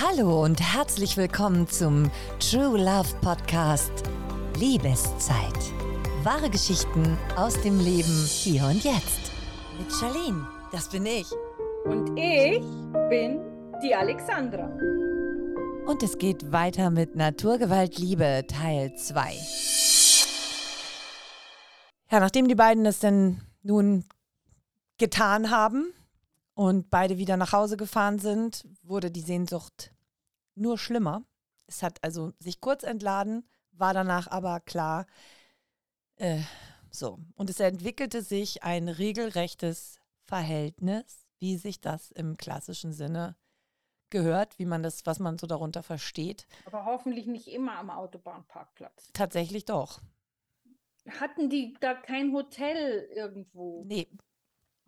Hallo und herzlich willkommen zum True Love Podcast Liebeszeit. Wahre Geschichten aus dem Leben hier und jetzt. Mit Charlene, das bin ich. Und ich bin die Alexandra. Und es geht weiter mit Naturgewalt Liebe Teil 2. Ja, nachdem die beiden es denn nun getan haben und beide wieder nach Hause gefahren sind, wurde die Sehnsucht nur schlimmer. Es hat also sich kurz entladen, war danach aber klar, äh, so. Und es entwickelte sich ein regelrechtes Verhältnis, wie sich das im klassischen Sinne gehört, wie man das, was man so darunter versteht. Aber hoffentlich nicht immer am Autobahnparkplatz. Tatsächlich doch. Hatten die da kein Hotel irgendwo? Nee.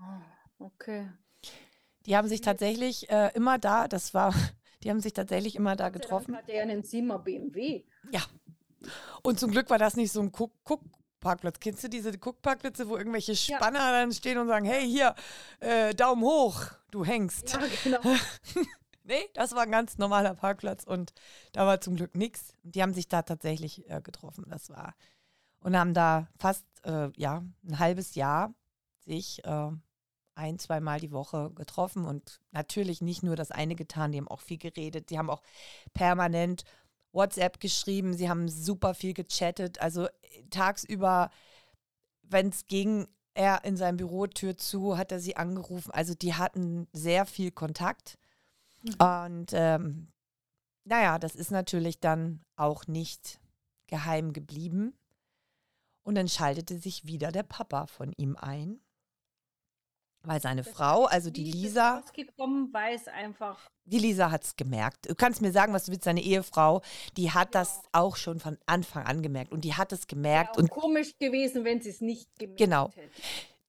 Oh, okay. Die haben sich tatsächlich äh, immer da, das war, die haben sich tatsächlich immer da getroffen. Hat er ja einen Zimmer BMW. Ja. Und zum Glück war das nicht so ein Guck Guckparkplatz. Kennst du diese Guckparkplätze, wo irgendwelche Ja. Spanner dann stehen und sagen, hey, hier, äh, Daumen hoch, du hängst. Ja, genau. Nee, das war ein ganz normaler Parkplatz und da war zum Glück nichts. Und die haben sich da tatsächlich äh, getroffen. Das war. Und haben da fast, äh, ja, ein halbes Jahr sich äh, ein, zweimal die Woche getroffen und natürlich nicht nur das eine getan, die haben auch viel geredet, die haben auch permanent WhatsApp geschrieben, sie haben super viel gechattet, also äh, tagsüber, wenn es ging, er in seinem Büro Tür zu, hat er sie angerufen, also die hatten sehr viel Kontakt. Und ähm, naja, das ist natürlich dann auch nicht geheim geblieben. Und dann schaltete sich wieder der Papa von ihm ein, weil seine Frau, also die Lisa, rausgekommen, weiß einfach. die Lisa hat es gemerkt. Du kannst mir sagen, was du willst, seine Ehefrau, die hat das auch schon von Anfang an gemerkt und die hat es gemerkt auch und komisch gewesen, wenn sie es nicht gemerkt Genau. hätte.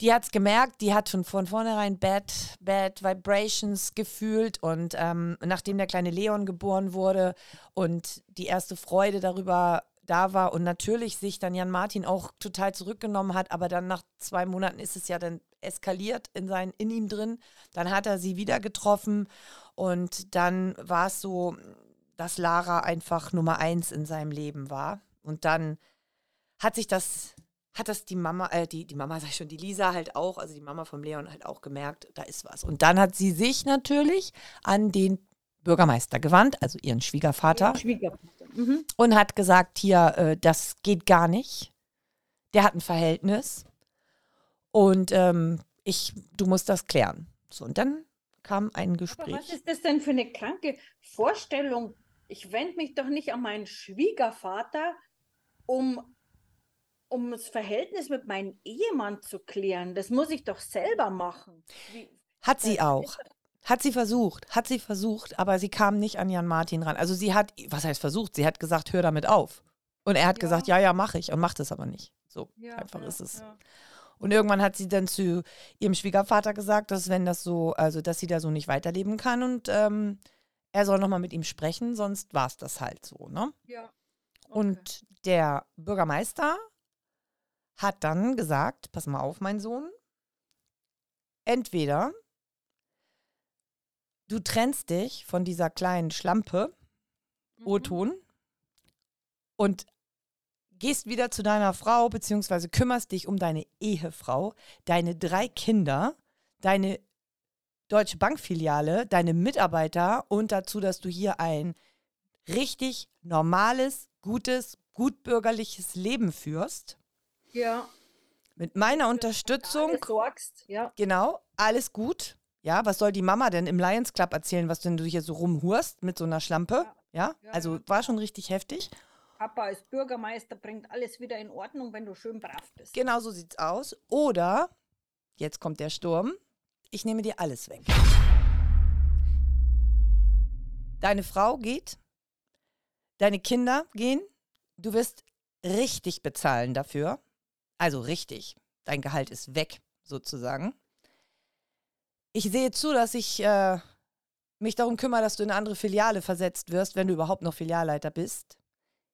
die hat es gemerkt, die hat schon von vornherein Bad, Bad Vibrations gefühlt und ähm, nachdem der kleine Leon geboren wurde und die erste Freude darüber da war und natürlich sich dann Jan Martin auch total zurückgenommen hat, aber dann nach zwei Monaten ist es ja dann eskaliert in, sein, in ihm drin. Dann hat er sie wieder getroffen und dann war es so, dass Lara einfach Nummer eins in seinem Leben war. Und dann hat sich das, hat das die Mama, äh, die, die Mama, sag ich schon, die Lisa halt auch, also die Mama vom Leon halt auch gemerkt, da ist was. Und dann hat sie sich natürlich an den Bürgermeister gewandt, also ihren Schwiegervater, Schwiegervater. Mhm. und hat gesagt, hier, äh, das geht gar nicht. Der hat ein Verhältnis und ähm, ich, du musst das klären. So, und dann kam ein Aber Gespräch. was ist das denn für eine kranke Vorstellung? Ich wende mich doch nicht an meinen Schwiegervater, um, um das Verhältnis mit meinem Ehemann zu klären. Das muss ich doch selber machen. Wie, Hat sie das auch. Hat sie versucht, hat sie versucht, aber sie kam nicht an Jan Martin ran. Also sie hat, was heißt versucht? Sie hat gesagt, hör damit auf. Und er hat Ja. gesagt, ja, ja, mache ich und macht es aber nicht. So Ja, einfach ja, ist es. Und irgendwann hat sie dann zu ihrem Schwiegervater gesagt, dass wenn das so, also dass sie da so nicht weiterleben kann und ähm, er soll nochmal mit ihm sprechen, sonst war es das halt so, ne? Ja. Okay. Und der Bürgermeister hat dann gesagt, pass mal auf, mein Sohn, entweder du trennst dich von dieser kleinen Schlampe, Mhm. O-Ton, und gehst wieder zu deiner Frau, beziehungsweise kümmerst dich um deine Ehefrau, deine drei Kinder, deine Deutsche Bankfiliale, deine Mitarbeiter und dazu, dass du hier ein richtig normales, gutes, gutbürgerliches Leben führst. Ja. Mit meiner Unterstützung, sorgst. Ja. genau, alles gut. Ja, was soll die Mama denn im Lions Club erzählen, was denn du hier so rumhurst mit so einer Schlampe? Ja, Ja, also ja. war schon richtig heftig. Papa als Bürgermeister bringt alles wieder in Ordnung, wenn du schön brav bist. Genau so sieht's aus. Oder, jetzt kommt der Sturm, ich nehme dir alles weg. Deine Frau geht, deine Kinder gehen, du wirst richtig bezahlen dafür. Also richtig. Dein Gehalt ist weg, sozusagen. Ich sehe zu, dass ich äh, mich darum kümmere, dass du in eine andere Filiale versetzt wirst, wenn du überhaupt noch Filialleiter bist.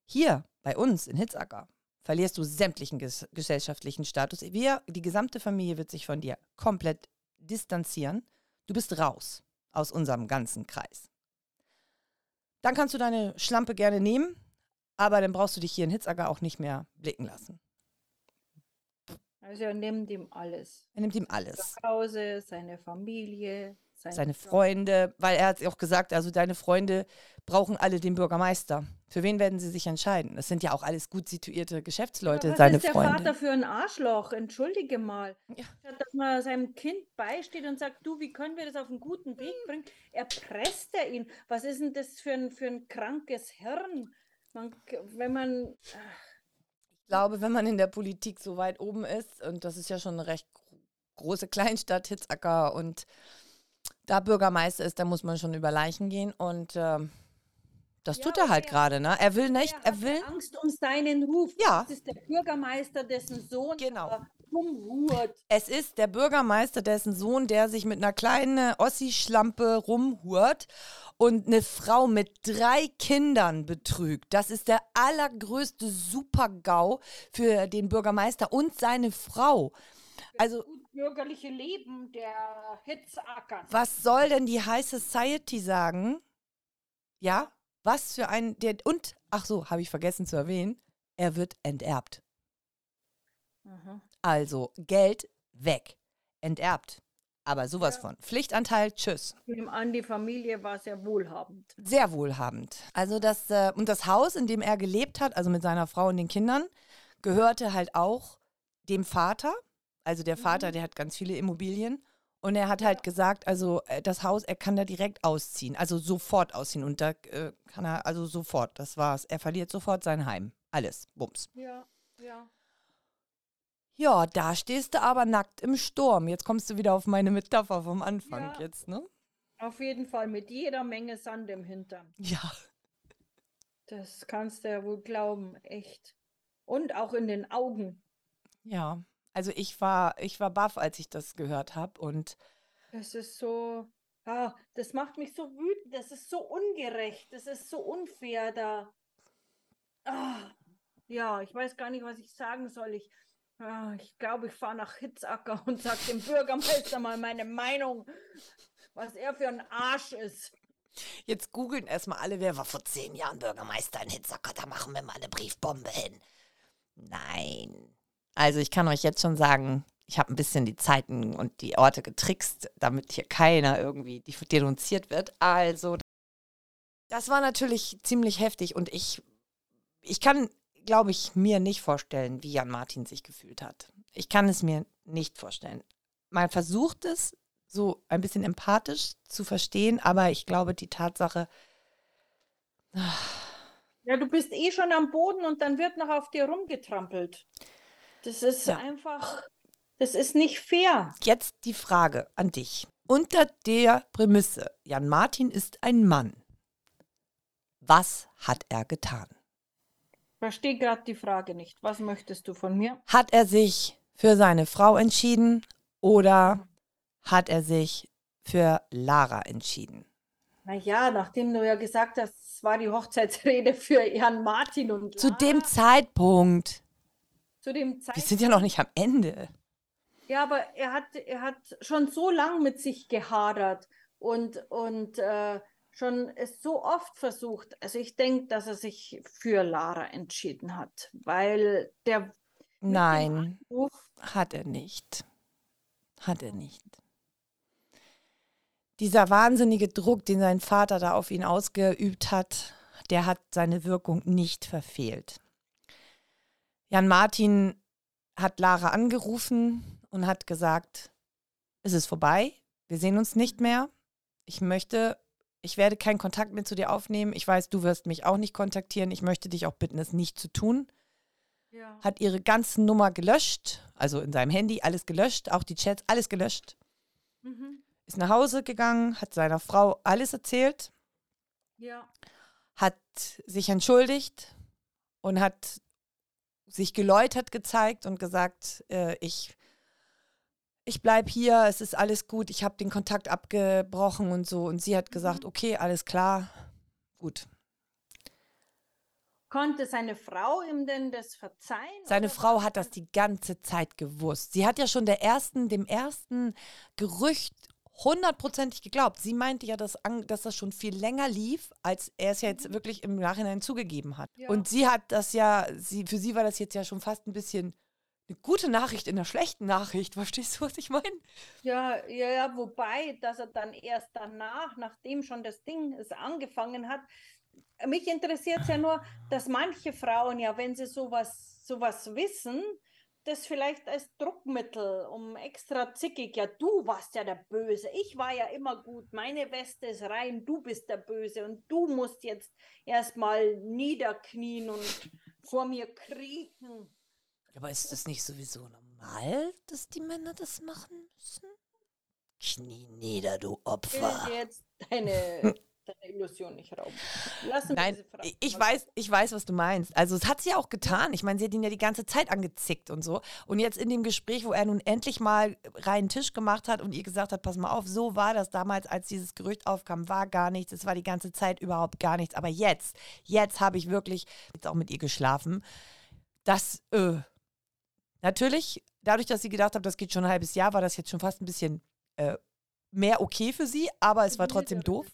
Hier, bei uns in Hitzacker, verlierst du sämtlichen ges gesellschaftlichen Status. Wir, die gesamte Familie wird sich von dir komplett distanzieren. Du bist raus aus unserem ganzen Kreis. Dann kannst du deine Schlampe gerne nehmen, aber dann brauchst du dich hier in Hitzacker auch nicht mehr blicken lassen. Also er nimmt ihm alles. Er nimmt ihm alles. Zu Hause, seine Familie, seine. Freunde, weil er hat auch gesagt, also deine Freunde brauchen alle den Bürgermeister. Für wen werden sie sich entscheiden? Das sind ja auch alles gut situierte Geschäftsleute, Aber was seine ist der Freunde. Vater für ein Arschloch? Entschuldige mal. Ja. Dass man seinem Kind beisteht und sagt, du, wie können wir das auf einen guten Weg bringen? Erpresst er ihn. Was ist denn das für ein, für ein krankes Hirn? Man, wenn man, Ich glaube, wenn man in der Politik so weit oben ist, und das ist ja schon eine recht gro- große Kleinstadt, Hitzacker, und da Bürgermeister ist, da muss man schon über Leichen gehen. Und ähm, das Ja, tut er halt er- gerade, ne? Er will nicht, er er hat will. Angst um seinen Ruf. Ja. Das ist der Bürgermeister, dessen Sohn Genau. rumhurt. Es ist der Bürgermeister, dessen Sohn, der sich mit einer kleinen Ossi-Schlampe rumhurt und eine Frau mit drei Kindern betrügt. Das ist der allergrößte Super-GAU für den Bürgermeister und seine Frau. Also, bürgerliche Leben der Hitzacker. was soll denn die High Society sagen? Ja, was für ein. Der, und, ach so, habe ich vergessen zu erwähnen, er wird enterbt. Mhm. Also Geld weg. Enterbt. Aber sowas Ja. von. Pflichtanteil, tschüss. Ich nehme an, die Familie war sehr wohlhabend. Sehr wohlhabend. Also das, äh, und das Haus, in dem er gelebt hat, also mit seiner Frau und den Kindern, gehörte halt auch dem Vater. Also der Vater, Mhm. der hat ganz viele Immobilien. Und er hat halt gesagt, also äh, das Haus, er kann da direkt ausziehen. Also sofort ausziehen. Und da äh, kann er, also sofort, das war's. Er verliert sofort sein Heim. Alles. Bums. Ja, ja. Ja, da stehst du aber nackt im Sturm. Jetzt kommst du wieder auf meine Metapher vom Anfang Ja. jetzt, ne? Auf jeden Fall mit jeder Menge Sand im Hintern. Ja. Das kannst du ja wohl glauben, echt. Und auch in den Augen. Ja. Also ich war, ich war baff, als ich das gehört habe. Und Das ist so, ah, das macht mich so wütend. Das ist so ungerecht. Das ist so unfair da. Ah, ja, ich weiß gar nicht, was ich sagen soll. Ich, ah, ich glaube, ich fahre nach Hitzacker und sage dem Bürgermeister mal meine Meinung, was er für ein Arsch ist. jetzt googeln erstmal alle, wer war vor zehn Jahren Bürgermeister in Hitzacker. Da machen wir mal eine Briefbombe hin. Nein. Also ich kann euch jetzt schon sagen, ich habe ein bisschen die Zeiten und die Orte getrickst, damit hier keiner irgendwie denunziert wird. Also das war natürlich ziemlich heftig und ich, ich kann, glaube ich, mir nicht vorstellen, wie Jan Martin sich gefühlt hat. Ich kann es mir nicht vorstellen. Man versucht es so ein bisschen empathisch zu verstehen, aber ich glaube, die Tatsache, Ja, du bist eh schon am Boden und dann wird noch auf dir rumgetrampelt. Das ist Ja. einfach, das ist nicht fair. jetzt die Frage an dich. Unter der Prämisse, Jan Martin ist ein Mann. Was hat er getan? Verstehe gerade die Frage nicht. Was möchtest du von mir? Hat er sich für seine Frau entschieden oder hat er sich für Lara entschieden? Naja, nachdem du ja gesagt hast, es war die Hochzeitsrede für Jan Martin und Zu dem Lara, Zeitpunkt. Zu dem Wir Zeitpunkt. sind ja noch nicht am Ende. Ja, aber er hat, er hat schon so lang mit sich gehadert und, und äh, schon es so oft versucht. Also ich denke, dass er sich für Lara entschieden hat, weil der Nein, Anruf, hat er nicht. Hat er nicht. Dieser wahnsinnige Druck, den sein Vater da auf ihn ausgeübt hat, der hat seine Wirkung nicht verfehlt. Jan Martin hat Lara angerufen und hat gesagt, es ist vorbei, wir sehen uns nicht mehr. Ich möchte, ich werde keinen Kontakt mehr zu dir aufnehmen. Ich weiß, du wirst mich auch nicht kontaktieren. Ich möchte dich auch bitten, es nicht zu tun ja, hat ihre ganzen Nummer gelöscht, also in seinem Handy alles gelöscht, auch die Chats, alles gelöscht. mhm, Ist nach Hause gegangen, hat seiner Frau alles erzählt, ja, hat sich entschuldigt und hat sich geläutert gezeigt und gesagt, äh, ich, ich bleib hier, es ist alles gut, ich habe den Kontakt abgebrochen und so. Und sie hat gesagt, Mhm. okay, alles klar, gut. Konnte seine Frau ihm denn das verzeihen? Seine Frau hat das die ganze Zeit gewusst. Sie hat ja schon der ersten, dem ersten Gerücht hundertprozentig geglaubt. Sie meinte ja, dass, dass das schon viel länger lief, als er es ja jetzt mhm. wirklich im Nachhinein zugegeben hat. Ja. Und sie hat das ja, sie, für sie war das jetzt ja schon fast ein bisschen eine gute Nachricht in einer schlechten Nachricht. Verstehst du, was ich meine? Ja, ja, ja, wobei, dass er dann erst danach, nachdem schon das Ding es angefangen hat, mich interessiert es ja nur, dass manche Frauen ja, wenn sie sowas, sowas wissen, das vielleicht als Druckmittel, um extra zickig, ja, du warst ja der Böse, ich war ja immer gut, meine Weste ist rein, du bist der Böse und du musst jetzt erstmal niederknien und vor mir kriechen. Aber ist das nicht sowieso normal, dass die Männer das machen müssen? Knie nieder, du Opfer. Ich jetzt deine deine Illusion nicht rauben. Lassen Nein, ich weiß, ich weiß, was du meinst. Also es hat sie ja auch getan. Ich meine, sie hat ihn ja die ganze Zeit angezickt und so. Und jetzt in dem Gespräch, wo er nun endlich mal reinen Tisch gemacht hat und ihr gesagt hat, pass mal auf, so war das damals, als dieses Gerücht aufkam, war gar nichts. Es war die ganze Zeit überhaupt gar nichts. Aber jetzt, jetzt habe ich wirklich jetzt auch mit ihr geschlafen. Das, äh, natürlich, dadurch, dass sie gedacht hat, das geht schon ein halbes Jahr, war das jetzt schon fast ein bisschen äh, mehr okay für sie, aber es war trotzdem doof.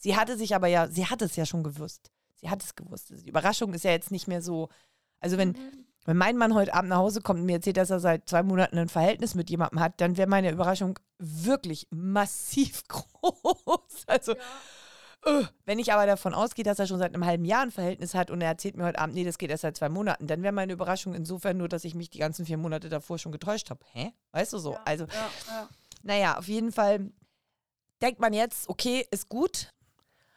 Sie hatte sich aber ja, sie hat es ja schon gewusst. Sie hat es gewusst. Die Überraschung ist ja jetzt nicht mehr so. Also wenn, mhm. wenn mein Mann heute Abend nach Hause kommt und mir erzählt, dass er seit zwei Monaten ein Verhältnis mit jemandem hat, dann wäre meine Überraschung wirklich massiv groß. Also ja. uh, wenn ich aber davon ausgehe, dass er schon seit einem halben Jahr ein Verhältnis hat und er erzählt mir heute Abend, nee, das geht erst seit zwei Monaten, dann wäre meine Überraschung insofern nur, dass ich mich die ganzen vier Monate davor schon getäuscht habe. Hä? Weißt du so? Ja, also, ja, naja, auf jeden Fall denkt man jetzt, okay, ist gut,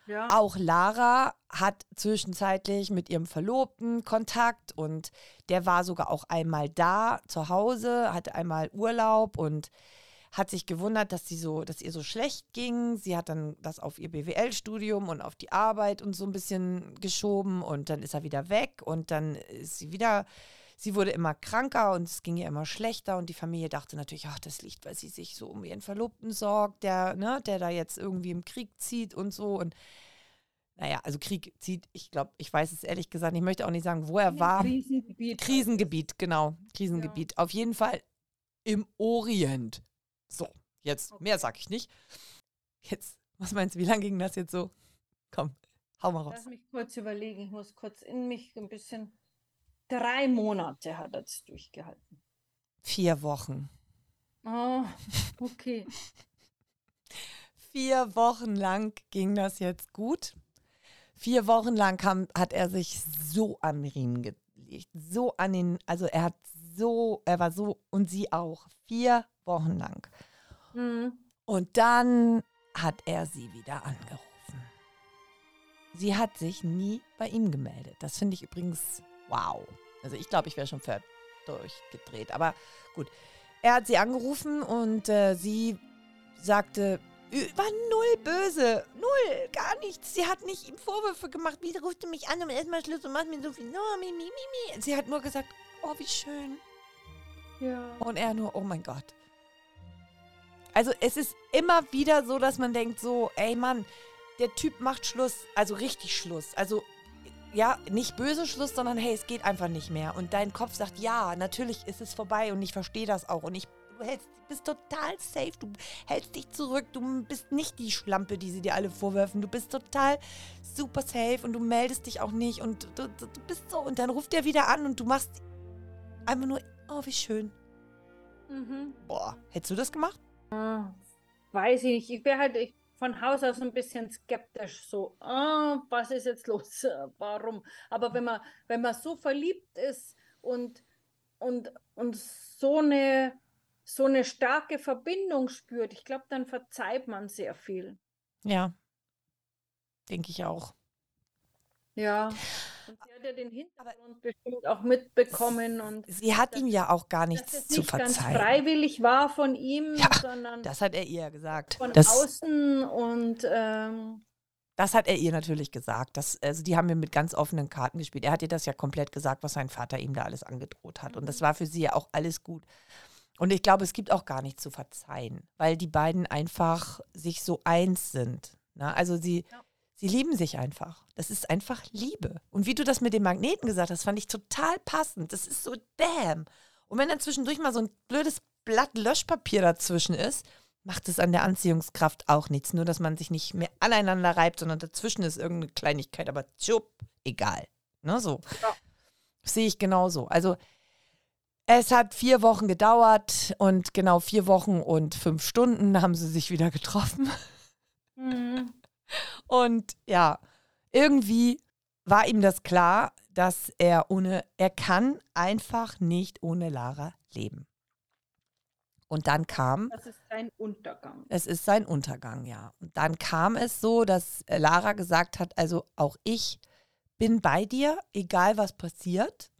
ja. Auch Lara hat zwischenzeitlich mit ihrem Verlobten Kontakt und der war sogar auch einmal da zu Hause, hatte einmal Urlaub und hat sich gewundert, dass sie so, dass ihr so schlecht ging. Sie hat dann das auf ihr BWL-Studium und auf die Arbeit und so ein bisschen geschoben und dann ist er wieder weg und dann ist sie wieder sie wurde immer kranker und es ging ihr immer schlechter und die Familie dachte natürlich, ach, das liegt, weil sie sich so um ihren Verlobten sorgt, der, ne, der da jetzt irgendwie im Krieg zieht und so und naja, also Krieg zieht, ich glaube, ich weiß es ehrlich gesagt, ich möchte auch nicht sagen, wo er war. Krisengebiet. Krisengebiet, genau, Krisengebiet. Ja. Auf jeden Fall im Orient. So, jetzt, okay. mehr sag ich nicht. Jetzt, was meinst du, wie lange ging das jetzt so? Komm, hau mal raus. Lass mich kurz überlegen, ich muss kurz in mich ein bisschen Drei Monate hat er es durchgehalten. Vier Wochen. Oh, okay. Vier Wochen lang ging das jetzt gut. Vier Wochen lang kam, hat er sich so am Riemen gelegt. So an den, also er hat so, er war so und sie auch. Vier Wochen lang. Mhm. Und dann hat er sie wieder angerufen. Sie hat sich nie bei ihm gemeldet. Das finde ich übrigens wow. Also ich glaube, ich wäre schon durchgedreht. Aber gut. Er hat sie angerufen und äh, sie sagte, war null böse. Null, gar nichts. Sie hat nicht ihm Vorwürfe gemacht. Wie rufst du mich an um erstmal Schluss und machst mir so viel. No, mi, mi, mi, mi. Sie hat nur gesagt, oh, wie schön. Ja. Und er nur, oh mein Gott. Also es ist immer wieder so, dass man denkt so, ey Mann, der Typ macht Schluss, also richtig Schluss. Also ja, nicht böse Schluss, sondern hey, es geht einfach nicht mehr. Und dein Kopf sagt, ja, natürlich ist es vorbei und ich verstehe das auch. Und ich, du hältst, bist total safe, du hältst dich zurück, du bist nicht die Schlampe, die sie dir alle vorwerfen. Du bist total super safe und du meldest dich auch nicht und du, du, du bist so. Und dann ruft er wieder an und du machst einfach nur, oh, wie schön. Mhm. Boah, hättest du das gemacht? Ah, weiß ich nicht. Ich wäre halt, ich von Haus aus ein bisschen skeptisch, so, oh, was ist jetzt los, warum? Aber wenn man, wenn man so verliebt ist und, und, und so eine, so eine starke Verbindung spürt, ich glaube, dann verzeiht man sehr viel. Ja, denke ich auch. Ja. Und sie hat ja den Hintergrund bestimmt auch mitbekommen. Und sie hat ihm ja auch gar nichts nicht zu verzeihen. Ganz freiwillig war von ihm, ja, sondern das hat er ihr gesagt. Von das, außen und ähm, das hat er ihr natürlich gesagt. Das, also die haben mir mit ganz offenen Karten gespielt. Er hat ihr das ja komplett gesagt, was sein Vater ihm da alles angedroht hat. Und das mhm. war für sie ja auch alles gut. Und ich glaube, es gibt auch gar nichts zu verzeihen, weil die beiden einfach sich so eins sind. Ne? Also sie, ja. Sie lieben sich einfach. Das ist einfach Liebe. Und wie du das mit dem Magneten gesagt hast, fand ich total passend. Das ist so bam. Und wenn dann zwischendurch mal so ein blödes Blatt Löschpapier dazwischen ist, macht es an der Anziehungskraft auch nichts. Nur, dass man sich nicht mehr aneinander reibt, sondern dazwischen ist irgendeine Kleinigkeit, aber tschupp, egal. Ne, so. Ja. Sehe ich genauso. Also, es hat vier Wochen gedauert und genau vier Wochen und fünf Stunden haben sie sich wieder getroffen. Mhm. Und ja, irgendwie war ihm das klar, dass er ohne, er kann einfach nicht ohne Lara leben. Und dann kam. Das ist sein Untergang. Es ist sein Untergang, ja. Und dann kam es so, dass Lara gesagt hat: Also auch ich bin bei dir, egal was passiert.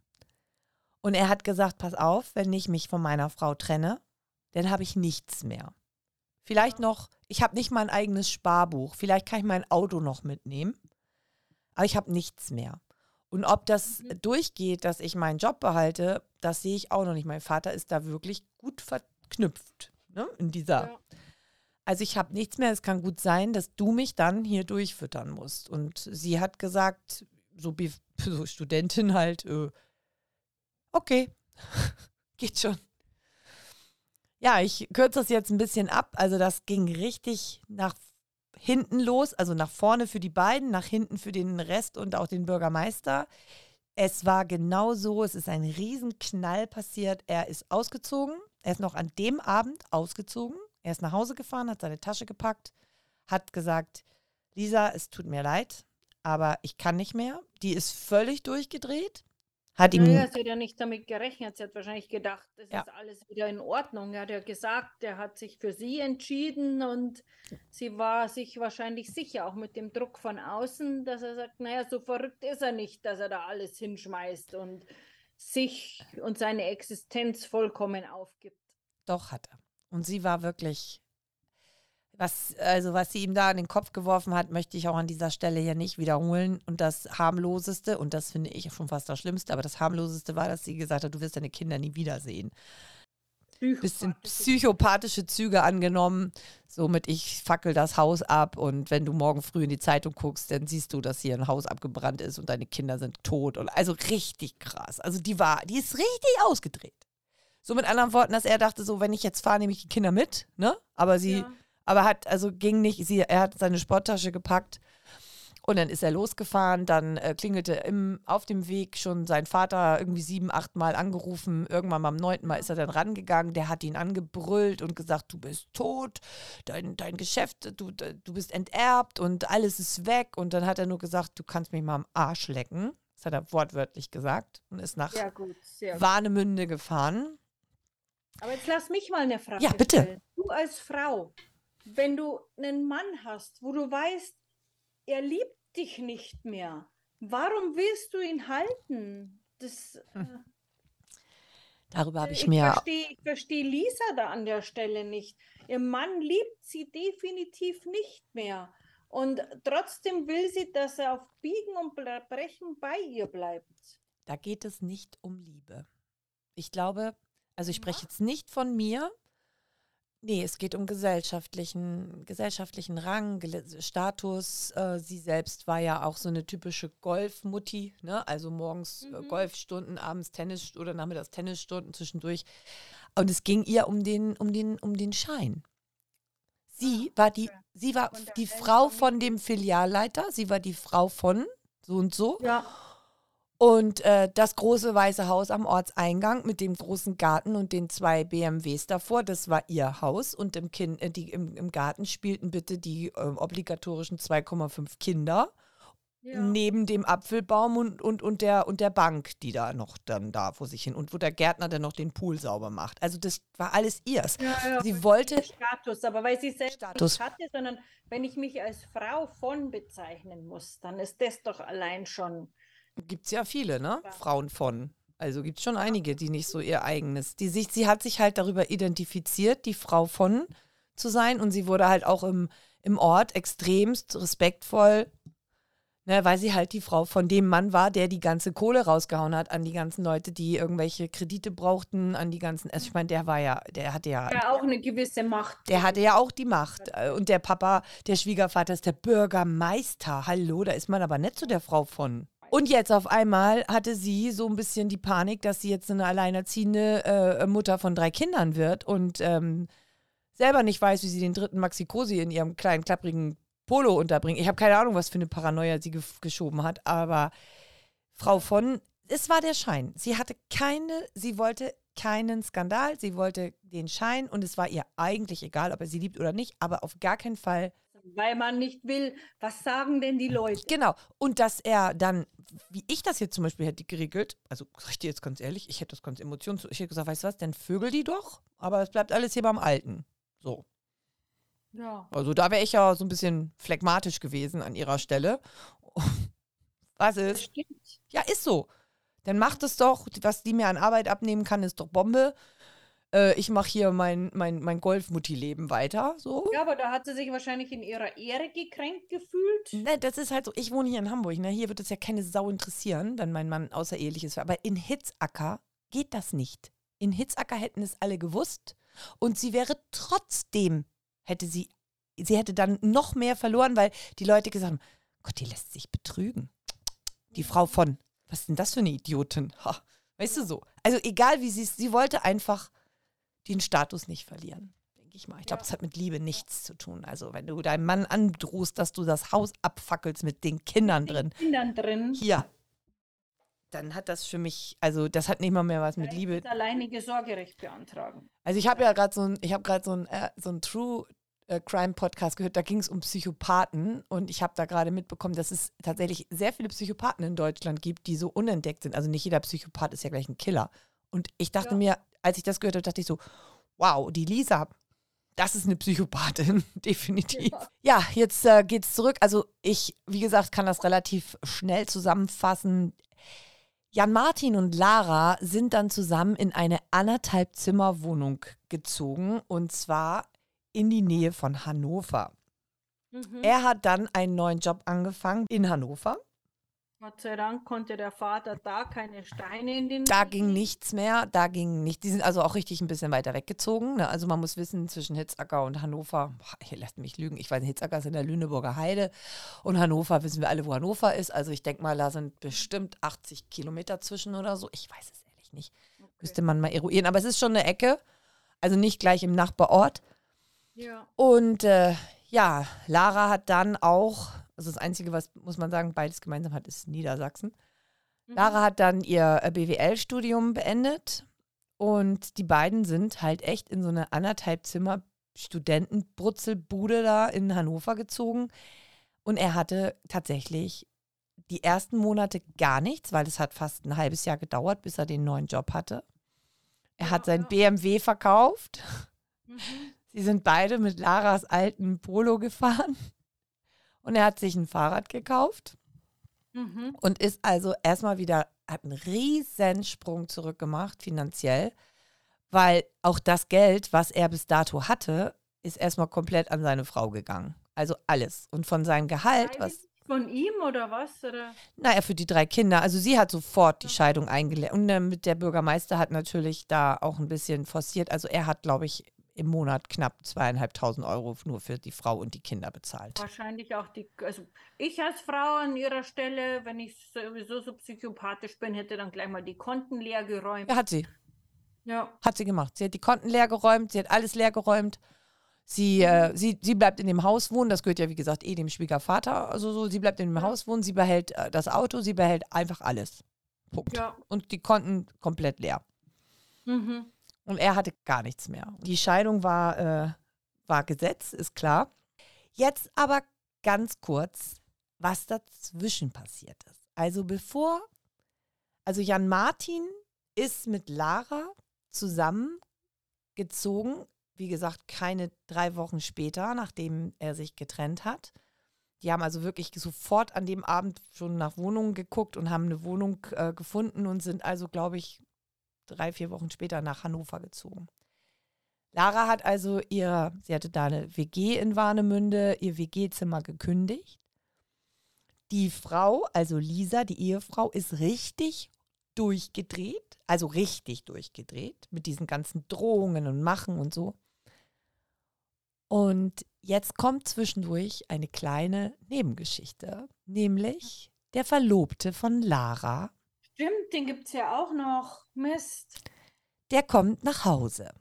Und er hat gesagt: Pass auf, wenn ich mich von meiner Frau trenne, dann habe ich nichts mehr. Vielleicht noch, ich habe nicht mal ein eigenes Sparbuch. Vielleicht kann ich mein Auto noch mitnehmen. Aber ich habe nichts mehr. Und ob das mhm. durchgeht, dass ich meinen Job behalte, das sehe ich auch noch nicht. Mein Vater ist da wirklich gut verknüpft ne, in dieser. Ja. Also ich habe nichts mehr. Es kann gut sein, dass du mich dann hier durchfüttern musst. Und sie hat gesagt, so wie so Studentin halt, äh, okay, geht schon. Ja, ich kürze das jetzt ein bisschen ab. Also das ging richtig nach hinten los, also nach vorne für die beiden, nach hinten für den Rest und auch den Bürgermeister. Es war genau so, es ist ein Riesenknall passiert. Er ist ausgezogen, er ist noch an dem Abend ausgezogen. Er ist nach Hause gefahren, hat seine Tasche gepackt, hat gesagt, Lisa, es tut mir leid, aber ich kann nicht mehr. Die ist völlig durchgedreht. Hat ihm naja, sie hat ja nicht damit gerechnet. Sie hat wahrscheinlich gedacht, es ja. ist alles wieder in Ordnung. Er hat ja gesagt, er hat sich für sie entschieden und sie war sich wahrscheinlich sicher, auch mit dem Druck von außen, dass er sagt, naja, so verrückt ist er nicht, dass er da alles hinschmeißt und sich und seine Existenz vollkommen aufgibt. Doch hat er. Und sie war wirklich was, also was sie ihm da in den Kopf geworfen hat, möchte ich auch an dieser Stelle hier nicht wiederholen. Und das harmloseste, und das finde ich schon fast das Schlimmste, aber das harmloseste war, dass sie gesagt hat, du wirst deine Kinder nie wiedersehen. Bisschen psychopathische Züge angenommen, somit ich fackel das Haus ab und wenn du morgen früh in die Zeitung guckst, dann siehst du, dass hier ein Haus abgebrannt ist und deine Kinder sind tot. Und also richtig krass. Also die war, die ist richtig ausgedreht. So mit anderen Worten, dass er dachte, so, wenn ich jetzt fahre, nehme ich die Kinder mit, ne? Aber sie ja aber hat, also ging nicht, sie, er hat seine Sporttasche gepackt und dann ist er losgefahren. Dann äh, klingelte im, auf dem Weg schon sein Vater irgendwie sieben, acht Mal angerufen. Irgendwann beim neunten Mal ist er dann rangegangen. Der hat ihn angebrüllt und gesagt: Du bist tot, dein, dein Geschäft, du, du bist enterbt und alles ist weg. Und dann hat er nur gesagt: Du kannst mich mal am Arsch lecken. Das hat er wortwörtlich gesagt und ist nach gut, Warnemünde gefahren. Aber jetzt lass mich mal eine Frage Ja, bitte. Stellen. Du als Frau, wenn du einen Mann hast, wo du weißt, er liebt dich nicht mehr, warum willst du ihn halten? Das, hm. Äh, Darüber habe ich, ich mir. Versteh, ich verstehe Lisa da an der Stelle nicht. Ihr Mann liebt sie definitiv nicht mehr. Und trotzdem will sie, dass er auf Biegen und Brechen bei ihr bleibt. Da geht es nicht um Liebe. Ich glaube, also ich spreche jetzt nicht von mir, Nee, es geht um gesellschaftlichen, gesellschaftlichen Rang, Status. Äh, sie selbst war ja auch so eine typische Golfmutti, ne? Also morgens äh, mhm. Golfstunden, abends Tennis oder nachmittags Tennisstunden zwischendurch. Und es ging ihr um den, um den, um den Schein. Sie ah, war die, sie war die Frau von dem Filialleiter, sie war die Frau von so und so. Ja. Und äh, das große weiße Haus am Ortseingang mit dem großen Garten und den zwei BMWs davor, das war ihr Haus. Und im, kind, äh, die, im, im, Garten spielten bitte die äh, obligatorischen 2,5 Kinder. Ja. Neben dem Apfelbaum und, und, und, der, und der Bank, die da noch dann da vor sich hin und wo der Gärtner dann noch den Pool sauber macht. Also das war alles ihrs. Ja, ja, sie wollte Status, aber weil sie selbst Status. nicht hatte, sondern wenn ich mich als Frau von bezeichnen muss, dann ist das doch allein schon Gibt es ja viele, ne? Ja. Frauen von. Also gibt es schon einige, die nicht so ihr eigenes. Die sich, sie hat sich halt darüber identifiziert, die Frau von zu sein. Und sie wurde halt auch im, im Ort extremst respektvoll, ne, weil sie halt die Frau von dem Mann war, der die ganze Kohle rausgehauen hat an die ganzen Leute, die irgendwelche Kredite brauchten, an die ganzen. Also ich meine, der war ja, der hatte ja. Ja, auch eine gewisse Macht. Der hatte ja auch die Macht. Und der Papa, der Schwiegervater ist der Bürgermeister. Hallo, da ist man aber nicht zu der Frau von. Und jetzt auf einmal hatte sie so ein bisschen die Panik, dass sie jetzt eine alleinerziehende äh, Mutter von drei Kindern wird. Und ähm, selber nicht weiß, wie sie den dritten Maxi Cosi in ihrem kleinen, klapprigen Polo unterbringt. Ich habe keine Ahnung, was für eine Paranoia sie ge geschoben hat, aber Frau von, es war der Schein. Sie hatte keine, sie wollte keinen Skandal, sie wollte den Schein und es war ihr eigentlich egal, ob er sie liebt oder nicht, aber auf gar keinen Fall. Weil man nicht will, was sagen denn die Leute? Genau. Und dass er dann, wie ich das jetzt zum Beispiel hätte geregelt, also sag ich dir jetzt ganz ehrlich, ich hätte das ganz emotionslos, ich hätte gesagt, weißt du was, dann vögel die doch, aber es bleibt alles hier beim Alten. So. Ja. Also da wäre ich ja so ein bisschen phlegmatisch gewesen an ihrer Stelle. Was Das ist? stimmt. Ja, ist so. Dann macht es doch, was die mir an Arbeit abnehmen kann, ist doch Bombe. Äh, ich mache hier mein, mein, mein Golfmutti-Leben weiter. So. Ja, aber da hat sie sich wahrscheinlich in ihrer Ehre gekränkt gefühlt. Ne, das ist halt so, ich wohne hier in Hamburg, ne? Hier wird es ja keine Sau interessieren, wenn mein Mann außereheliches ist. Aber in Hitzacker geht das nicht. In Hitzacker hätten es alle gewusst und sie wäre trotzdem, hätte sie, sie hätte dann noch mehr verloren, weil die Leute gesagt haben, Gott, die lässt sich betrügen. Die Frau von, was ist denn das für eine Idiotin? Ha, weißt du so. Also egal wie sie ist, sie wollte einfach den Status nicht verlieren, denke ich mal. Ich glaube, Ja. es hat mit Liebe nichts zu tun. Also wenn du deinem Mann androhst, dass du das Haus abfackelst mit den Kindern drin, Kindern drin. hier, dann hat das für mich, also das hat nicht mal mehr was mit Vielleicht Liebe. das alleinige Sorgerecht beantragen. Also ich habe ja gerade so ein, ich habe gerade so ein, äh, so ein True äh, Crime Podcast gehört, da ging es um Psychopathen und ich habe da gerade mitbekommen, dass es tatsächlich sehr viele Psychopathen in Deutschland gibt, die so unentdeckt sind. Also nicht jeder Psychopath ist ja gleich ein Killer. Und ich dachte Ja. mir, als ich das gehört habe, dachte ich so, wow, die Lisa, das ist eine Psychopathin, definitiv. Ja. Ja, jetzt äh, geht's zurück. Also ich, wie gesagt, kann das relativ schnell zusammenfassen. Jan Martin und Lara sind dann zusammen in eine anderthalb Zimmer Wohnung gezogen und zwar in die Nähe von Hannover. Mhm. Er hat dann einen neuen Job angefangen in Hannover. Gott sei Dank konnte der Vater da keine Steine in den Da ging nichts mehr, da ging nicht. Die sind also auch richtig ein bisschen weiter weggezogen. Ne? Also man muss wissen, zwischen Hitzacker und Hannover, boah, hier lässt mich lügen, ich weiß Hitzacker ist in der Lüneburger Heide und Hannover wissen wir alle, wo Hannover ist. Also ich denke mal, da sind bestimmt 80 Kilometer zwischen oder so. Ich weiß es ehrlich nicht. Müsste man mal eruieren. Aber es ist schon eine Ecke, also nicht gleich im Nachbarort. Ja. Und äh, ja, Lara hat dann auch, also das Einzige, was muss man sagen, beides gemeinsam hat, ist Niedersachsen. Mhm. Lara hat dann ihr äh, BWL-Studium beendet und die beiden sind halt echt in so eine anderthalb Zimmer Studentenbrutzelbude da in Hannover gezogen. Und er hatte tatsächlich die ersten Monate gar nichts, weil es hat fast ein halbes Jahr gedauert, bis er den neuen Job hatte. Er Ja, hat sein ja. BMW verkauft. Mhm. Sie sind beide mit Laras alten Polo gefahren. Und er hat sich ein Fahrrad gekauft Mhm. und ist also erstmal wieder, hat einen riesen Sprung zurückgemacht finanziell, weil auch das Geld, was er bis dato hatte, ist erstmal komplett an seine Frau gegangen. Also alles. Und von seinem Gehalt, was, Von ihm oder was? Oder? naja, für die drei Kinder, also sie hat sofort die Scheidung eingeleitet. Und äh, mit der Bürgermeister hat natürlich da auch ein bisschen forciert. Also er hat, glaube ich, im Monat knapp zweieinhalbtausend Euro nur für die Frau und die Kinder bezahlt. Wahrscheinlich auch die, also ich als Frau an ihrer Stelle, wenn ich sowieso so psychopathisch bin, hätte dann gleich mal die Konten leer geräumt. Ja, hat sie. Ja. Hat sie gemacht. Sie hat die Konten leer geräumt, sie hat alles leer geräumt. Sie, äh, sie, sie bleibt in dem Haus wohnen, das gehört ja wie gesagt eh dem Schwiegervater. Also so, sie bleibt in dem Ja. Haus wohnen, sie behält äh, das Auto, sie behält einfach alles. Punkt. Ja. Und die Konten komplett leer. Mhm. Und er hatte gar nichts mehr. Die Scheidung war, äh, war Gesetz, ist klar. Jetzt aber ganz kurz, was dazwischen passiert ist. Also bevor, also Jan Martin ist mit Lara zusammengezogen, wie gesagt, keine drei Wochen später, nachdem er sich getrennt hat. Die haben also wirklich sofort an dem Abend schon nach Wohnungen geguckt und haben eine Wohnung äh, gefunden und sind also, glaube ich, drei, vier Wochen später nach Hannover gezogen. Lara hat also ihr, sie hatte da eine WG in Warnemünde, ihr WG-Zimmer gekündigt. Die Frau, also Lisa, die Ehefrau, ist richtig durchgedreht, also richtig durchgedreht mit diesen ganzen Drohungen und Machen und so. Und jetzt kommt zwischendurch eine kleine Nebengeschichte, nämlich der Verlobte von Lara, Stimmt, den gibt es ja auch noch. Mist. der kommt nach Hause.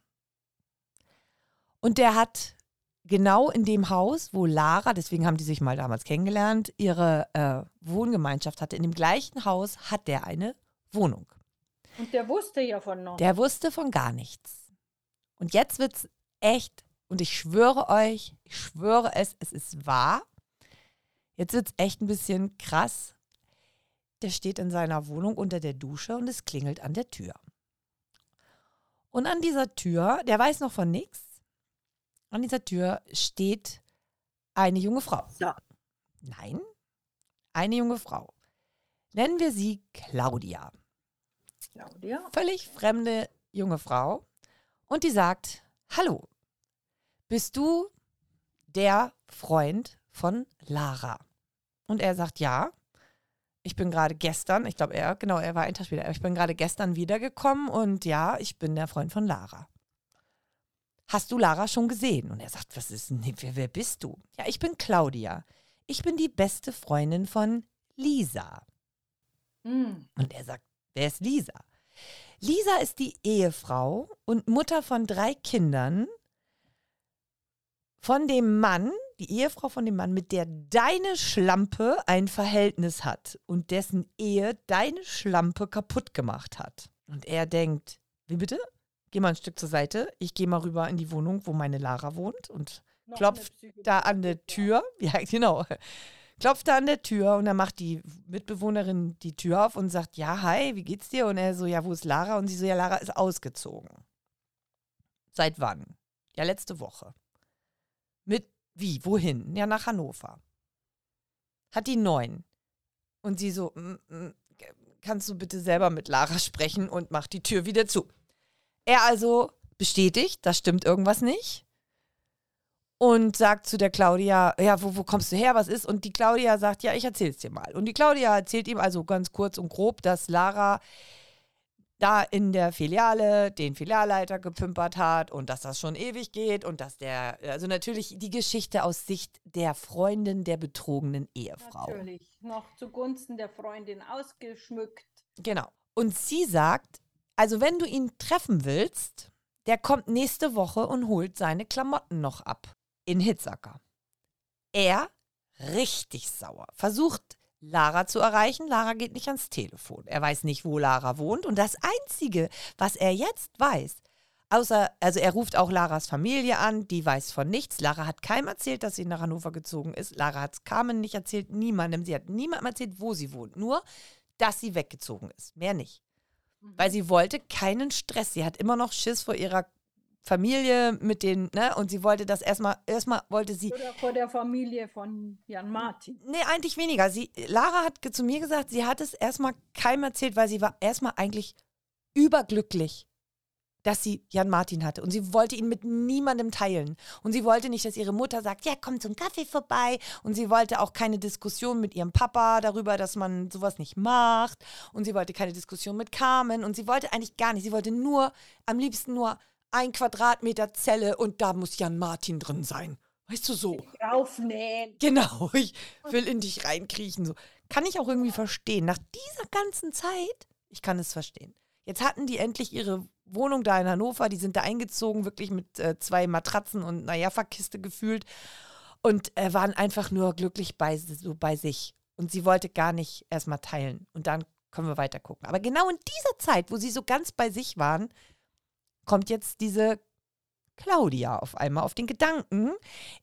Und der hat genau in dem Haus, wo Lara, deswegen haben die sich mal damals kennengelernt, ihre äh, Wohngemeinschaft hatte, in dem gleichen Haus hat der eine Wohnung. Und der wusste ja von noch. Der wusste von gar nichts. Und jetzt wird's echt, und ich schwöre euch, ich schwöre es, es ist wahr. Jetzt wird's echt ein bisschen krass. Der steht in seiner Wohnung unter der Dusche und es klingelt an der Tür. Und an dieser Tür, der weiß noch von nichts, an dieser Tür steht eine junge Frau. Ja. Nein, eine junge Frau. Nennen wir sie Claudia. Claudia. Völlig fremde junge Frau. Und die sagt, hallo, bist du der Freund von Lara? Und er sagt, ja. Ich bin gerade gestern, ich glaube er, genau, er war ein Tag später, ich bin gerade gestern wiedergekommen und ja, ich bin der Freund von Lara. Hast du Lara schon gesehen? Und er sagt, was ist denn, wer, wer bist du? Ja, ich bin Claudia. Ich bin die beste Freundin von Lisa. Hm. Und er sagt, wer ist Lisa? Lisa ist die Ehefrau und Mutter von drei Kindern von dem Mann, die Ehefrau von dem Mann, mit der deine Schlampe ein Verhältnis hat und dessen Ehe deine Schlampe kaputt gemacht hat. Und er denkt, wie bitte? Geh mal ein Stück zur Seite. Ich gehe mal rüber in die Wohnung, wo meine Lara wohnt und Noch klopft da an der Tür. Ja, genau. Klopft da an der Tür und dann macht die Mitbewohnerin die Tür auf und sagt, ja, hi, wie geht's dir? Und er so, ja, wo ist Lara? Und sie so, ja, Lara ist ausgezogen. Seit wann? Ja, letzte Woche. Mit wie? Wohin? Ja, nach Hannover. Hat die neun. Und sie so, "Mm, mm, kannst du bitte selber mit Lara sprechen und macht die Tür wieder zu. Er also bestätigt, da stimmt irgendwas nicht. Und sagt zu der Claudia, ja, wo, wo kommst du her, was ist? Und die Claudia sagt, ja, ich erzähl's dir mal. Und die Claudia erzählt ihm also ganz kurz und grob, dass Lara da in der Filiale den Filialleiter gepümpert hat und dass das schon ewig geht und dass der, also natürlich die Geschichte aus Sicht der Freundin der betrogenen Ehefrau. Natürlich. Noch zugunsten der Freundin ausgeschmückt. Genau. Und sie sagt, also wenn du ihn treffen willst, der kommt nächste Woche und holt seine Klamotten noch ab in Hitzacker. Er, richtig sauer, versucht Lara zu erreichen. Lara geht nicht ans Telefon. Er weiß nicht, wo Lara wohnt. Und das Einzige, was er jetzt weiß, außer, also er ruft auch Laras Familie an, die weiß von nichts. Lara hat keinem erzählt, dass sie nach Hannover gezogen ist. Lara hat es Carmen nicht erzählt, niemandem. Sie hat niemandem erzählt, wo sie wohnt. Nur, dass sie weggezogen ist. Mehr nicht. Weil sie wollte keinen Stress. Sie hat immer noch Schiss vor ihrer Familie mit den, ne? Und sie wollte das erstmal, erstmal wollte sie, Oder vor der Familie von Jan Martin. nee, eigentlich weniger. Sie, Lara hat zu mir gesagt, sie hat es erstmal keinem erzählt, weil sie war erstmal eigentlich überglücklich, dass sie Jan Martin hatte. Und sie wollte ihn mit niemandem teilen. Und sie wollte nicht, dass ihre Mutter sagt, ja, komm zum Kaffee vorbei. Und sie wollte auch keine Diskussion mit ihrem Papa darüber, dass man sowas nicht macht. Und sie wollte keine Diskussion mit Carmen. Und sie wollte eigentlich gar nicht. Sie wollte nur, am liebsten nur ein Quadratmeter Zelle und da muss Jan Martin drin sein. Weißt du so? Aufnähen. Genau, ich will in dich reinkriechen. So. Kann ich auch irgendwie verstehen. Nach dieser ganzen Zeit, ich kann es verstehen. Jetzt hatten die endlich ihre Wohnung da in Hannover, die sind da eingezogen, wirklich mit äh, zwei Matratzen und einer Jaffa-Kiste gefühlt und äh, waren einfach nur glücklich bei, so bei sich. Und sie wollte gar nicht erstmal teilen. Und dann können wir weiter gucken. Aber genau in dieser Zeit, wo sie so ganz bei sich waren, kommt jetzt diese Claudia auf einmal auf den Gedanken,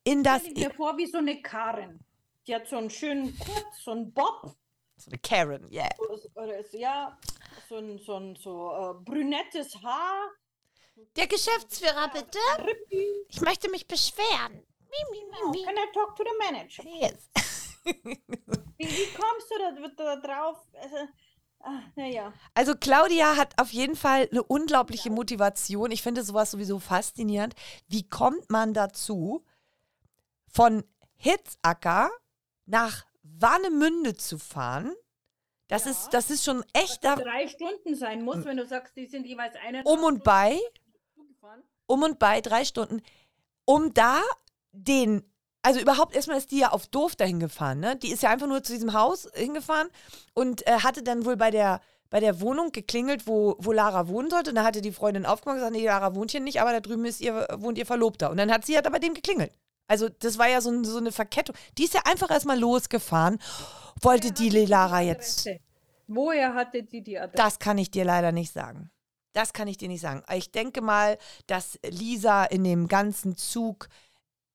in das Stell dir vor wie so eine Karen. Die hat so einen schönen Kurz, so einen Bob. so eine Karen, yeah. Oder ist, ja, so ein, so ein so, äh, brünettes Haar. Der Geschäftsführer, bitte. Ich möchte mich beschweren. Mi, mi, mi, Can I talk to the manager? Yes. Wie, wie kommst du da, da drauf? Also, naja. Also Claudia hat auf jeden Fall eine unglaubliche Motivation. Ich finde sowas sowieso faszinierend. Wie kommt man dazu, von Hitzacker nach Warnemünde zu fahren? Das, Ja. ist, das ist schon echt da, Drei Stunden sein muss, wenn du sagst, die sind jeweils eine. um und bei, um und bei drei Stunden, um da den, also überhaupt erstmal ist die ja auf doof dahin gefahren, ne? Die ist ja einfach nur zu diesem Haus hingefahren und äh, hatte dann wohl bei der bei der Wohnung geklingelt, wo, wo Lara wohnen sollte. Und da hatte die Freundin aufgemacht und gesagt, nee, Lara wohnt hier nicht, aber da drüben ist ihr, wohnt ihr Verlobter. Und dann hat sie halt bei dem geklingelt. Also das war ja so, so eine Verkettung. Die ist ja einfach erstmal losgefahren, wollte die Lara jetzt. Woher hatte die die Adresse? Das kann ich dir leider nicht sagen. Das kann ich dir nicht sagen. Ich denke mal, dass Lisa in dem ganzen Zug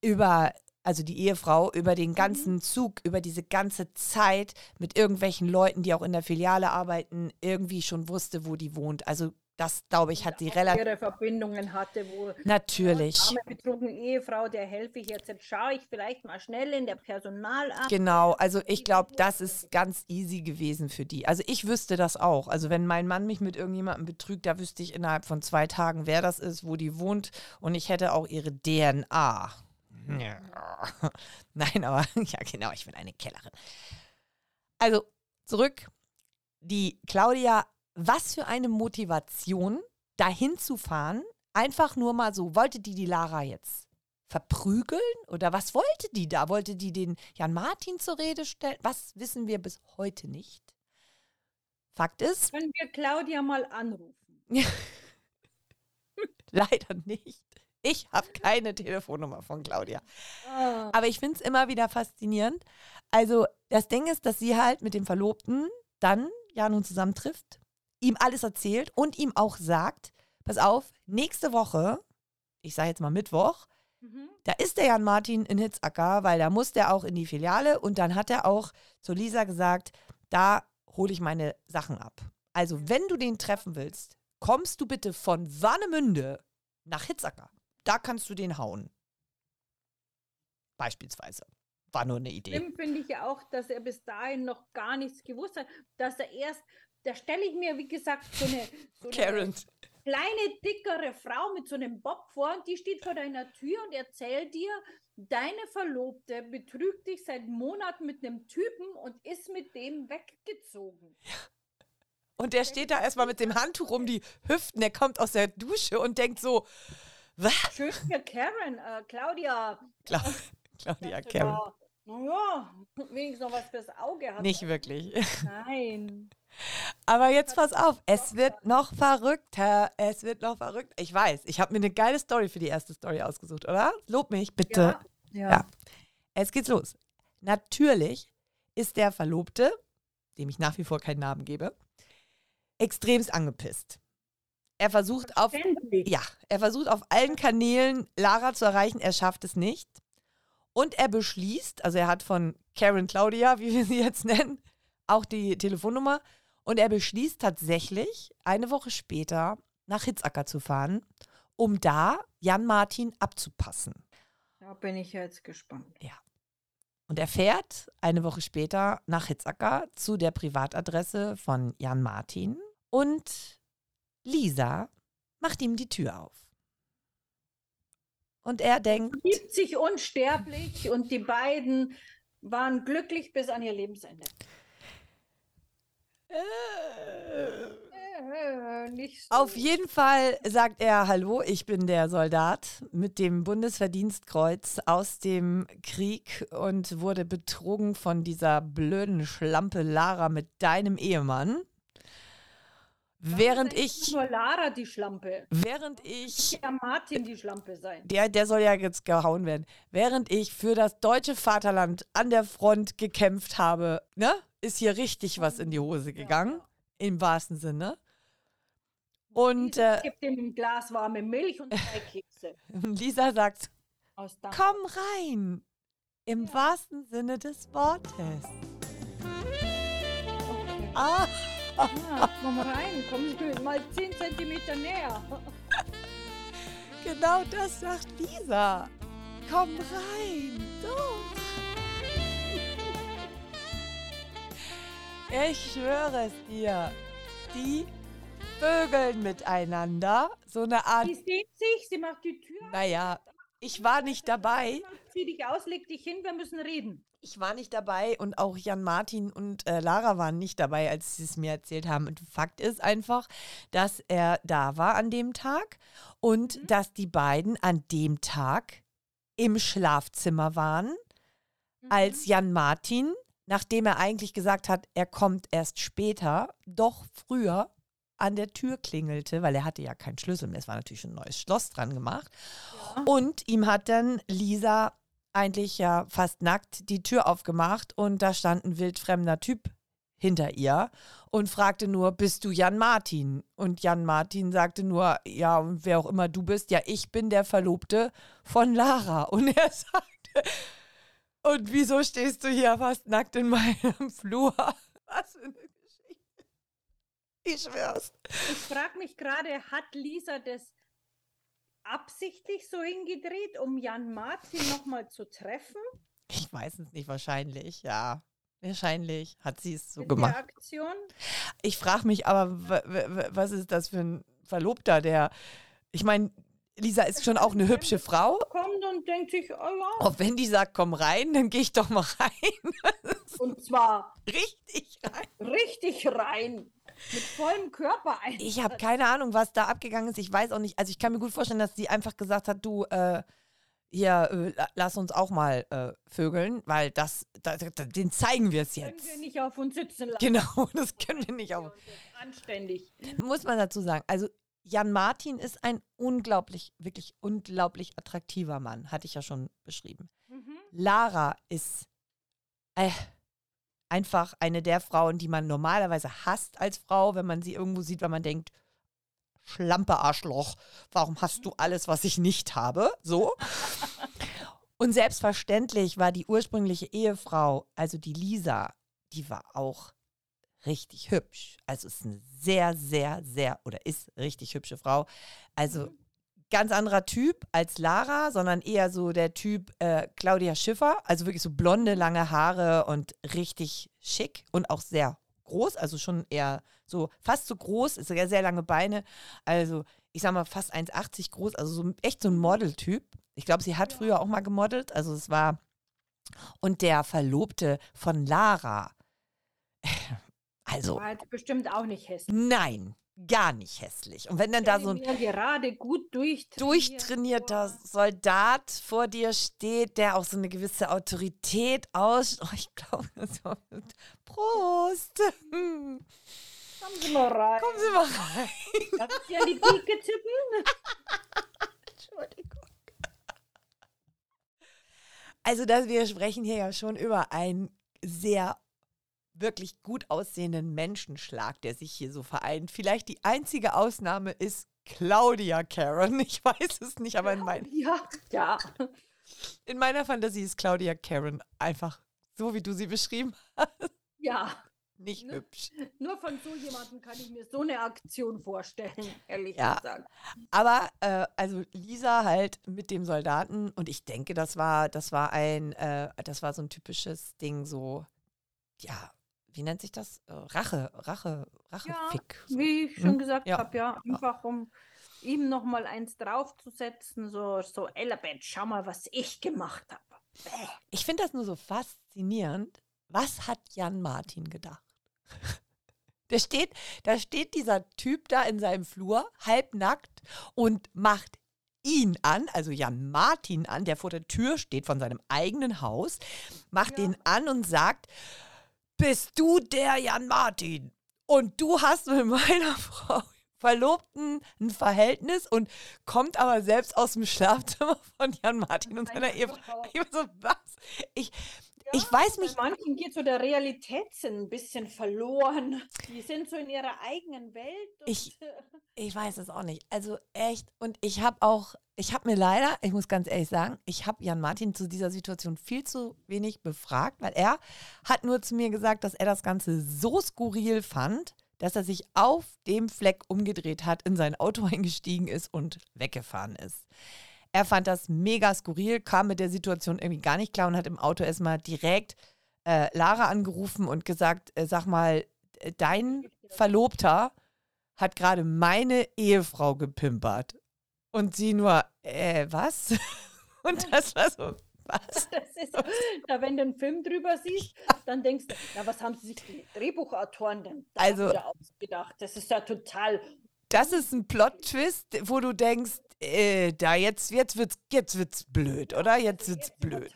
über also die Ehefrau, über den mhm. ganzen Zug, über diese ganze Zeit mit irgendwelchen Leuten, die auch in der Filiale arbeiten, irgendwie schon wusste, wo die wohnt. Also das, glaube ich, hat sie relativ. Ihre Verbindungen hatte, wo. Natürlich. Arme betrogene Ehefrau, der helfe ich jetzt. Jetzt schaue ich vielleicht mal schnell in der Personal ab. Genau, also ich glaube, das ist ganz easy gewesen für die. Also ich wüsste das auch. Also wenn mein Mann mich mit irgendjemandem betrügt, da wüsste ich innerhalb von zwei Tagen, wer das ist, wo die wohnt und ich hätte auch ihre DNA. Nein, aber ja, genau, ich bin eine Kellerin. Also zurück. Die Claudia, was für eine Motivation, dahin zu fahren, einfach nur mal so. Wollte die die Lara jetzt verprügeln oder was wollte die da? Wollte die den Jan Martin zur Rede stellen? Was wissen wir bis heute nicht. Fakt ist. Können wir Claudia mal anrufen? Leider nicht. Ich habe keine Telefonnummer von Claudia. Oh. Aber ich finde es immer wieder faszinierend. Also, das Ding ist, dass sie halt mit dem Verlobten dann ja nun zusammentrifft, ihm alles erzählt und ihm auch sagt: Pass auf, nächste Woche, ich sage jetzt mal Mittwoch, mhm. da ist der Jan Martin in Hitzacker, weil da muss der auch in die Filiale und dann hat er auch zu Lisa gesagt: Da hole ich meine Sachen ab. Also, wenn du den treffen willst, kommst du bitte von Warnemünde nach Hitzacker da kannst du den hauen. Beispielsweise. War nur eine Idee. Stimmt finde ich ja auch, dass er bis dahin noch gar nichts gewusst hat, dass er erst, da stelle ich mir, wie gesagt, so eine, so eine kleine, dickere Frau mit so einem Bob vor und die steht vor deiner Tür und erzählt dir, deine Verlobte betrügt dich seit Monaten mit einem Typen und ist mit dem weggezogen. Ja. Und der steht da erstmal mit dem Handtuch um die Hüften, der kommt aus der Dusche und denkt so, was? Schön für Karen, äh, Claudia. Cla Claudia Karen. Naja, wenigstens noch was fürs Auge hat. Nicht wirklich. Nein. Aber jetzt pass auf, es wird noch verrückter. Es wird noch verrückt. Ich weiß, ich habe mir eine geile Story für die erste Story ausgesucht, oder? Lob mich, bitte. Ja. ja. ja. Es geht's los. Natürlich ist der Verlobte, dem ich nach wie vor keinen Namen gebe, extremst angepisst. Er versucht auf ja, er versucht auf allen Kanälen Lara zu erreichen, er schafft es nicht. Und er beschließt, also er hat von Karen Claudia, wie wir sie jetzt nennen, auch die Telefonnummer und er beschließt tatsächlich eine Woche später nach Hitzacker zu fahren, um da Jan Martin abzupassen. Da bin ich jetzt gespannt. Ja. Und er fährt eine Woche später nach Hitzacker zu der Privatadresse von Jan Martin und Lisa macht ihm die Tür auf. Und er denkt. Liebt sich unsterblich und die beiden waren glücklich bis an ihr Lebensende. Äh, äh, so. Auf jeden Fall sagt er: Hallo, ich bin der Soldat mit dem Bundesverdienstkreuz aus dem Krieg und wurde betrogen von dieser blöden Schlampe Lara mit deinem Ehemann. Während ich. Nur Lara die Schlampe. Während ich. Ja, Martin die Schlampe sein. Der, der soll ja jetzt gehauen werden. Während ich für das deutsche Vaterland an der Front gekämpft habe, ne, ist hier richtig was in die Hose gegangen. Ja. Im wahrsten Sinne. Und. Lisa äh, gibt ihm ein Glas warme Milch und zwei Kekse. Lisa sagt: Komm rein. Im ja. wahrsten Sinne des Wortes. Okay. Ah. Ja, komm rein, komm mal 10 cm näher. Genau das sagt Lisa. Komm rein. So. Ich schwöre es dir. Die vögeln miteinander. So eine Art. Sie sieht sich, sie macht die Tür. Naja, ich war nicht dabei. Zieh dich aus, leg dich hin, wir müssen reden. Ich war nicht dabei und auch Jan Martin und äh, Lara waren nicht dabei, als sie es mir erzählt haben. Und Fakt ist einfach, dass er da war an dem Tag und mhm. dass die beiden an dem Tag im Schlafzimmer waren, mhm. als Jan Martin nachdem er eigentlich gesagt hat, er kommt erst später, doch früher an der Tür klingelte, weil er hatte ja keinen Schlüssel mehr. Es war natürlich ein neues Schloss dran gemacht. Ja. Und ihm hat dann Lisa eigentlich ja fast nackt die Tür aufgemacht und da stand ein wildfremder Typ hinter ihr und fragte nur, bist du Jan Martin? Und Jan Martin sagte nur, ja, und wer auch immer du bist, ja, ich bin der Verlobte von Lara. Und er sagte, und wieso stehst du hier fast nackt in meinem Flur? Was für eine Geschichte. Ich schwör's. Ich frage mich gerade, hat Lisa das absichtlich so hingedreht, um Jan Martin nochmal zu treffen? Ich weiß es nicht, wahrscheinlich, ja. Wahrscheinlich hat sie es so Mit gemacht. Aktion? Ich frage mich aber, was ist das für ein Verlobter, der. Ich meine, Lisa ist schon auch eine hübsche Frau. Kommt und denkt sich, oh ja. Auch wenn die sagt, komm rein, dann gehe ich doch mal rein. Und zwar richtig rein. Richtig rein. Mit vollem Körper ein. Ich habe keine Ahnung, was da abgegangen ist. Ich weiß auch nicht. Also ich kann mir gut vorstellen, dass sie einfach gesagt hat, du, äh, hier, äh, lass uns auch mal äh, vögeln, weil das, da, da, den zeigen wir es jetzt. Das können wir nicht auf uns sitzen lassen. Genau, das können wir nicht auf. Anständig. Muss man dazu sagen. Also Jan Martin ist ein unglaublich, wirklich unglaublich attraktiver Mann, hatte ich ja schon beschrieben. Mhm. Lara ist äh, einfach eine der Frauen, die man normalerweise hasst als Frau, wenn man sie irgendwo sieht, weil man denkt, Schlampe Arschloch, warum hast du alles, was ich nicht habe? So. Und selbstverständlich war die ursprüngliche Ehefrau, also die Lisa, die war auch richtig hübsch. Also ist eine sehr, sehr, sehr oder ist richtig hübsche Frau. Also ganz anderer Typ als Lara, sondern eher so der Typ äh, Claudia Schiffer. Also wirklich so blonde, lange Haare und richtig schick und auch sehr groß, also schon eher so fast so groß, ist sehr, sehr lange Beine. Also ich sag mal fast 1,80 groß, also so echt so ein Modeltyp. Ich glaube, sie hat früher auch mal gemodelt, also es war. Und der Verlobte von Lara. Also. War jetzt bestimmt auch nicht hässlich. Nein, gar nicht hässlich. Und wenn dann da so ein gerade gut durchtrainierter Soldat vor dir steht, der auch so eine gewisse Autorität aus, oh, ich glaube, Prost. Kommen Sie mal rein. Kommen Sie mal rein. Darf ich Sie an die Pike tippen? Entschuldigung. Also, dass wir sprechen hier ja schon über einen sehr wirklich gut aussehenden Menschenschlag, der sich hier so vereint. Vielleicht die einzige Ausnahme ist Claudia Karen. Ich weiß es nicht, aber in, mein, ja, ja. in meiner Fantasie ist Claudia Karen einfach so, wie du sie beschrieben hast. Ja. Nicht nur, hübsch. Nur von so jemandem kann ich mir so eine Aktion vorstellen, ehrlich ja. gesagt. Aber äh, also Lisa halt mit dem Soldaten und ich denke, das war, das war ein, äh, das war so ein typisches Ding, so, ja, wie nennt sich das? Äh, Rache, Rache, Rachefick. Ja, wie ich schon hm? gesagt ja. habe, ja, einfach um ihm nochmal eins draufzusetzen, so, so, Elabeth, schau mal, was ich gemacht habe. Ich finde das nur so faszinierend. Was hat Jan Martin gedacht? Der steht, da steht dieser Typ da in seinem Flur, halbnackt, und macht ihn an, also Jan Martin an, der vor der Tür steht von seinem eigenen Haus, macht ja. den an und sagt, bist du der Jan Martin? Und du hast mit meiner Frau Verlobten ein Verhältnis und kommt aber selbst aus dem Schlafzimmer von Jan Martin und seiner Ehefrau. Ich so, was? Ich, ich weiß nicht. Manchen geht so der Realitätssinn ein bisschen verloren. Die sind so in ihrer eigenen Welt. ich, ich weiß es auch nicht. Also echt. Und ich habe auch, ich habe mir leider, ich muss ganz ehrlich sagen, ich habe Jan Martin zu dieser Situation viel zu wenig befragt, weil er hat nur zu mir gesagt, dass er das Ganze so skurril fand, dass er sich auf dem Fleck umgedreht hat, in sein Auto eingestiegen ist und weggefahren ist. Er fand das mega skurril, kam mit der Situation irgendwie gar nicht klar und hat im Auto erstmal direkt äh, Lara angerufen und gesagt, äh, sag mal, äh, dein Verlobter hat gerade meine Ehefrau gepimpert. Und sie nur, äh, was? Und das war so, was? Das ist, da, wenn du einen Film drüber siehst, dann denkst du, na, was haben sie sich die Drehbuchautoren denn da also, ausgedacht? Das ist ja total. Das ist ein Plot-Twist, wo du denkst, äh, da jetzt, jetzt wird's, jetzt wird's blöd, oder? Jetzt wird's jetzt blöd.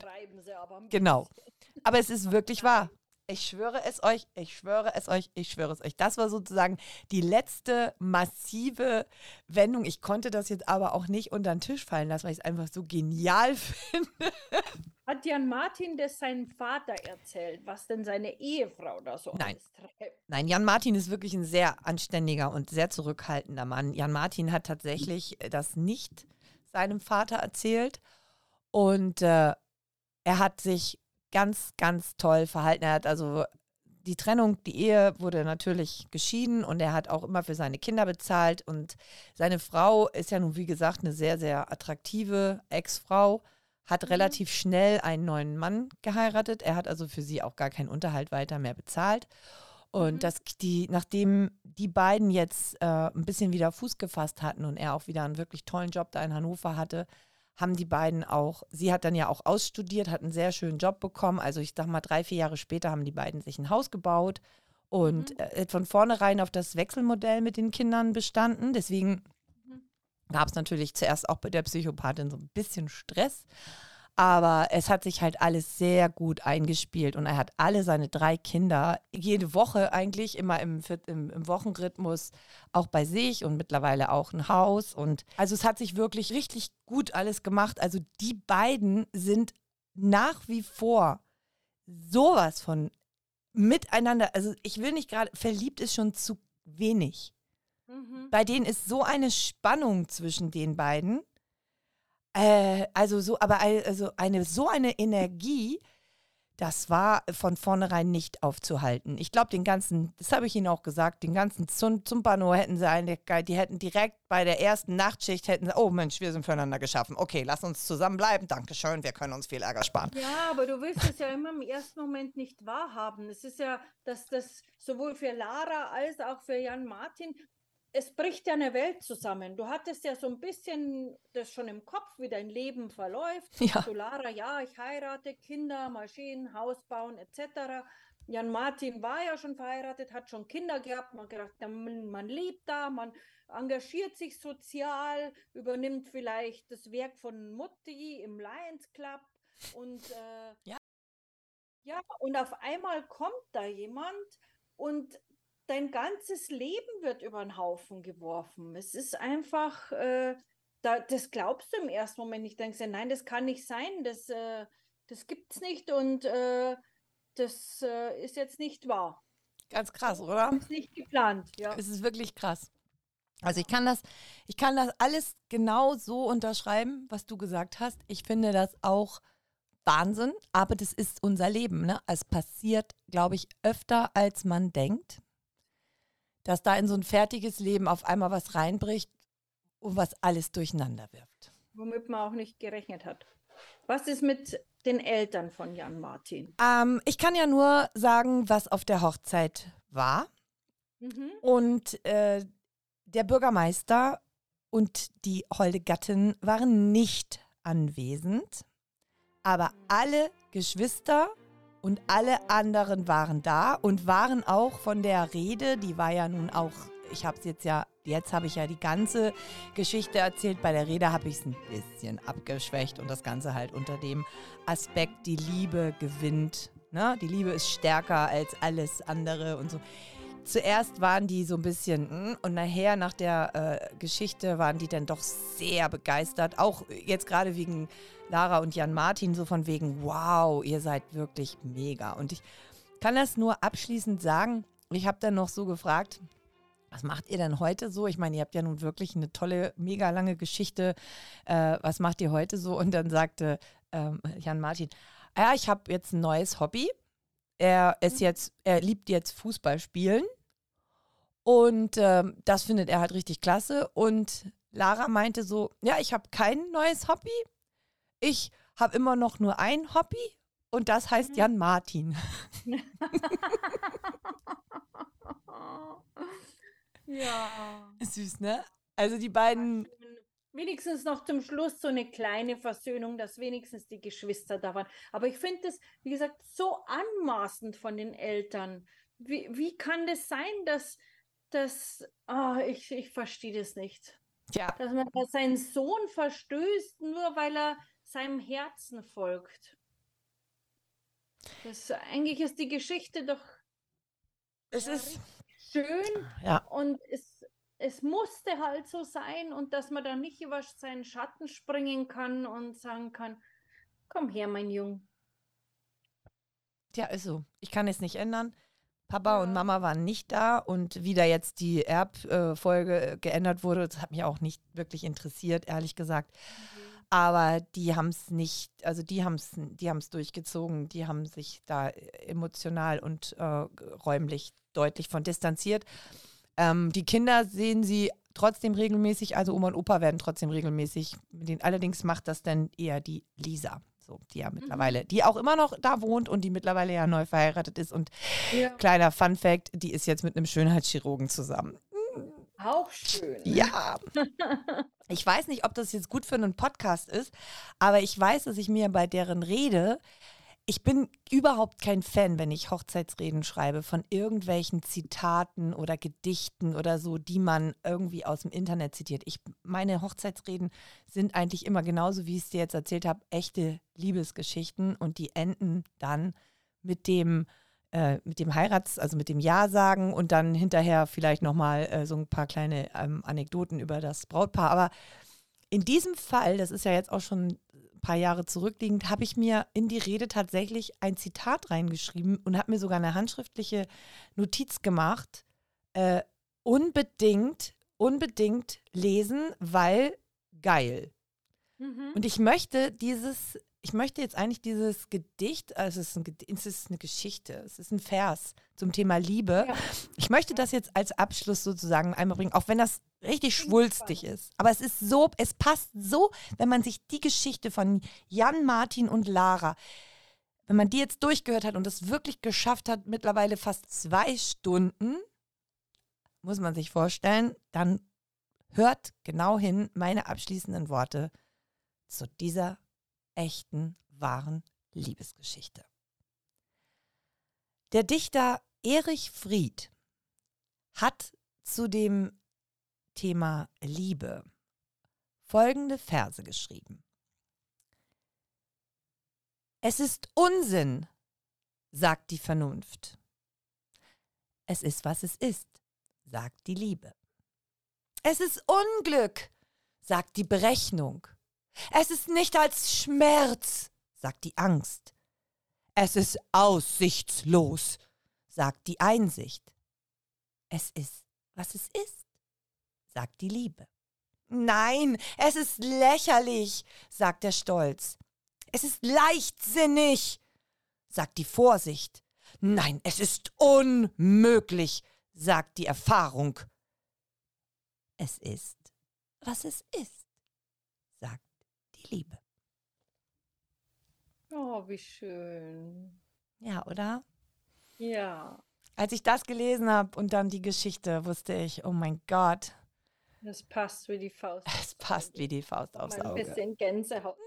Aber genau. Aber es ist wirklich wahr. Ich schwöre es euch, ich schwöre es euch, ich schwöre es euch. Das war sozusagen die letzte massive Wendung. Ich konnte das jetzt aber auch nicht unter den Tisch fallen lassen, weil ich es einfach so genial finde. Hat Jan Martin das seinem Vater erzählt, was denn seine Ehefrau da so Nein. alles treibt? Nein, Jan Martin ist wirklich ein sehr anständiger und sehr zurückhaltender Mann. Jan Martin hat tatsächlich das nicht seinem Vater erzählt und äh, er hat sich ganz, ganz toll verhalten. Er hat also die Trennung, die Ehe wurde natürlich geschieden und er hat auch immer für seine Kinder bezahlt. Und seine Frau ist ja nun, wie gesagt, eine sehr, sehr attraktive Ex-Frau, hat Mhm. relativ schnell einen neuen Mann geheiratet. Er hat also für sie auch gar keinen Unterhalt weiter mehr bezahlt. Und Mhm. das, die, nachdem die beiden jetzt äh, ein bisschen wieder Fuß gefasst hatten und er auch wieder einen wirklich tollen Job da in Hannover hatte, haben die beiden auch, sie hat dann ja auch ausstudiert, hat einen sehr schönen Job bekommen. Also ich sag mal, drei, vier Jahre später haben die beiden sich ein Haus gebaut und Mhm. äh, von vornherein auf das Wechselmodell mit den Kindern bestanden. Deswegen. Gab es natürlich zuerst auch bei der Psychopathin so ein bisschen Stress. Aber es hat sich halt alles sehr gut eingespielt und er hat alle seine drei Kinder jede Woche eigentlich immer im, im, im Wochenrhythmus auch bei sich und mittlerweile auch ein Haus. Und also es hat sich wirklich richtig gut alles gemacht. Also die beiden sind nach wie vor sowas von miteinander. Also ich will nicht gerade, verliebt ist schon zu wenig. Mhm. Bei denen ist so eine Spannung zwischen den beiden. Äh, also so, aber also eine so eine Energie, das war von vornherein nicht aufzuhalten. Ich glaube, den ganzen, das habe ich Ihnen auch gesagt, den ganzen Zum Zumpano hätten sie eine, die hätten direkt bei der ersten Nachtschicht hätten sie, oh Mensch, wir sind füreinander geschaffen. Okay, lass uns zusammenbleiben. Dankeschön, wir können uns viel Ärger sparen. Ja, aber du willst es ja immer im ersten Moment nicht wahrhaben. Es ist ja, dass das sowohl für Lara als auch für Jan Martin, es bricht ja eine Welt zusammen. Du hattest ja so ein bisschen das schon im Kopf, wie dein Leben verläuft. Ja. Zu Lara, ja, ich heirate, Kinder, Maschinen, Haus bauen etc. Jan Martin war ja schon verheiratet, hat schon Kinder gehabt. Man hat gedacht, man, man lebt da, man engagiert sich sozial, übernimmt vielleicht das Werk von Mutti im Lions Club und äh, Ja. ja, und auf einmal kommt da jemand und dein ganzes Leben wird über den Haufen geworfen. Es ist einfach, äh, da, das glaubst du im ersten Moment nicht. Denkst du, nein, das kann nicht sein, das, äh, das gibt's nicht und äh, das äh, ist jetzt nicht wahr. Ganz krass, oder? Ist nicht geplant, ja. Es ist wirklich krass. Also ich kann das, ich kann das alles genau so unterschreiben, was du gesagt hast. Ich finde das auch Wahnsinn, aber das ist unser Leben. Ne? Es passiert, glaube ich, öfter, als man denkt, dass da in so ein fertiges Leben auf einmal was reinbricht und was alles durcheinander wirft. Womit man auch nicht gerechnet hat. Was ist mit den Eltern von Jan Martin? Ähm, ich kann ja nur sagen, was auf der Hochzeit war. Mhm. Und äh, der Bürgermeister und die holde Gattin waren nicht anwesend, aber alle Geschwister und alle anderen waren da und waren auch von der Rede, die war ja nun auch, ich habe es jetzt ja, jetzt habe ich ja die ganze Geschichte erzählt, bei der Rede habe ich es ein bisschen abgeschwächt und das Ganze halt unter dem Aspekt, die Liebe gewinnt. Ne? Die Liebe ist stärker als alles andere und so zuerst waren die so ein bisschen mm, und nachher nach der äh, Geschichte waren die dann doch sehr begeistert. Auch jetzt gerade wegen Lara und Jan Martin, so von wegen, wow, ihr seid wirklich mega. Und ich kann das nur abschließend sagen. Ich habe dann noch so gefragt, was macht ihr denn heute so? Ich meine, ihr habt ja nun wirklich eine tolle, mega lange Geschichte. Äh, was macht ihr heute so? Und dann sagte ähm, Jan Martin, ja, ich habe jetzt ein neues Hobby. Er ist jetzt, er liebt jetzt Fußball spielen. Und ähm, das findet er halt richtig klasse. Und Lara meinte so, ja, ich habe kein neues Hobby. Ich habe immer noch nur ein Hobby und das heißt Jan Martin. Ja. Süß, ne? Also die beiden, Wenigstens noch zum Schluss so eine kleine Versöhnung, dass wenigstens die Geschwister da waren. Aber ich finde das, wie gesagt, so anmaßend von den Eltern. Wie, wie kann das sein, dass, dass ah, ich, ich verstehe das nicht. ja, Dass man seinen Sohn verstößt, nur weil er seinem Herzen folgt. Das, eigentlich ist die Geschichte doch Es ist. schön Ja. und es, es musste halt so sein und dass man da nicht über seinen Schatten springen kann und sagen kann, komm her, mein Jung. Tja, ist so. Ich kann es nicht ändern. Papa und. Mama waren nicht da und wie da jetzt die Erbfolge geändert wurde, das hat mich auch nicht wirklich interessiert, ehrlich gesagt. Aber die haben es nicht, also die haben es die haben's durchgezogen, die haben sich da emotional und äh, räumlich deutlich von distanziert. Ähm, die Kinder sehen sie trotzdem regelmäßig, also Oma und Opa werden trotzdem regelmäßig. Mit denen, allerdings macht das dann eher die Lisa, so, die ja mittlerweile, die auch immer noch da wohnt und die mittlerweile ja neu verheiratet ist. Und Ja. kleiner Fun Fact, die ist jetzt mit einem Schönheitschirurgen zusammen. Auch schön. Ja. Ich weiß nicht, ob das jetzt gut für einen Podcast ist, aber ich weiß, dass ich mir bei deren Rede, ich bin überhaupt kein Fan, wenn ich Hochzeitsreden schreibe, von irgendwelchen Zitaten oder Gedichten oder so, die man irgendwie aus dem Internet zitiert. Ich, meine Hochzeitsreden sind eigentlich immer genauso, wie ich es dir jetzt erzählt habe, echte Liebesgeschichten und die enden dann mit dem äh, mit dem Heirats-, also mit dem Ja sagen und dann hinterher vielleicht nochmal äh, so ein paar kleine ähm, Anekdoten über das Brautpaar. Aber in diesem Fall, das ist ja jetzt auch schon ein paar Jahre zurückliegend, habe ich mir in die Rede tatsächlich ein Zitat reingeschrieben und habe mir sogar eine handschriftliche Notiz gemacht. Äh, unbedingt, unbedingt lesen, weil geil. Mhm. Und ich möchte dieses, ich möchte jetzt eigentlich dieses Gedicht, also es ist, ein, es ist eine Geschichte, es ist ein Vers zum Thema Liebe. Ja. Ich möchte das jetzt als Abschluss sozusagen einmal bringen, auch wenn das richtig schwulstig ist. Aber es ist so, es passt so, wenn man sich die Geschichte von Jan, Martin und Lara, wenn man die jetzt durchgehört hat und es wirklich geschafft hat, mittlerweile fast zwei Stunden, muss man sich vorstellen, dann hört genau hin meine abschließenden Worte zu dieser echten, wahren Liebesgeschichte. Der Dichter Erich Fried hat zu dem Thema Liebe folgende Verse geschrieben. Es ist Unsinn, sagt die Vernunft. Es ist, was es ist, sagt die Liebe. Es ist Unglück, sagt die Berechnung. Es ist nicht als Schmerz, sagt die Angst. Es ist aussichtslos, sagt die Einsicht. Es ist, was es ist, sagt die Liebe. Nein, es ist lächerlich, sagt der Stolz. Es ist leichtsinnig, sagt die Vorsicht. Nein, es ist unmöglich, sagt die Erfahrung. Es ist, was es ist, sagt die Liebe. Oh, wie schön. Ja, oder? Ja, Als ich das gelesen habe und dann die Geschichte, wusste ich, oh mein Gott, das passt wie die Faust. es passt wie die Faust aufs Mal ein Auge. bisschen Gänsehaut.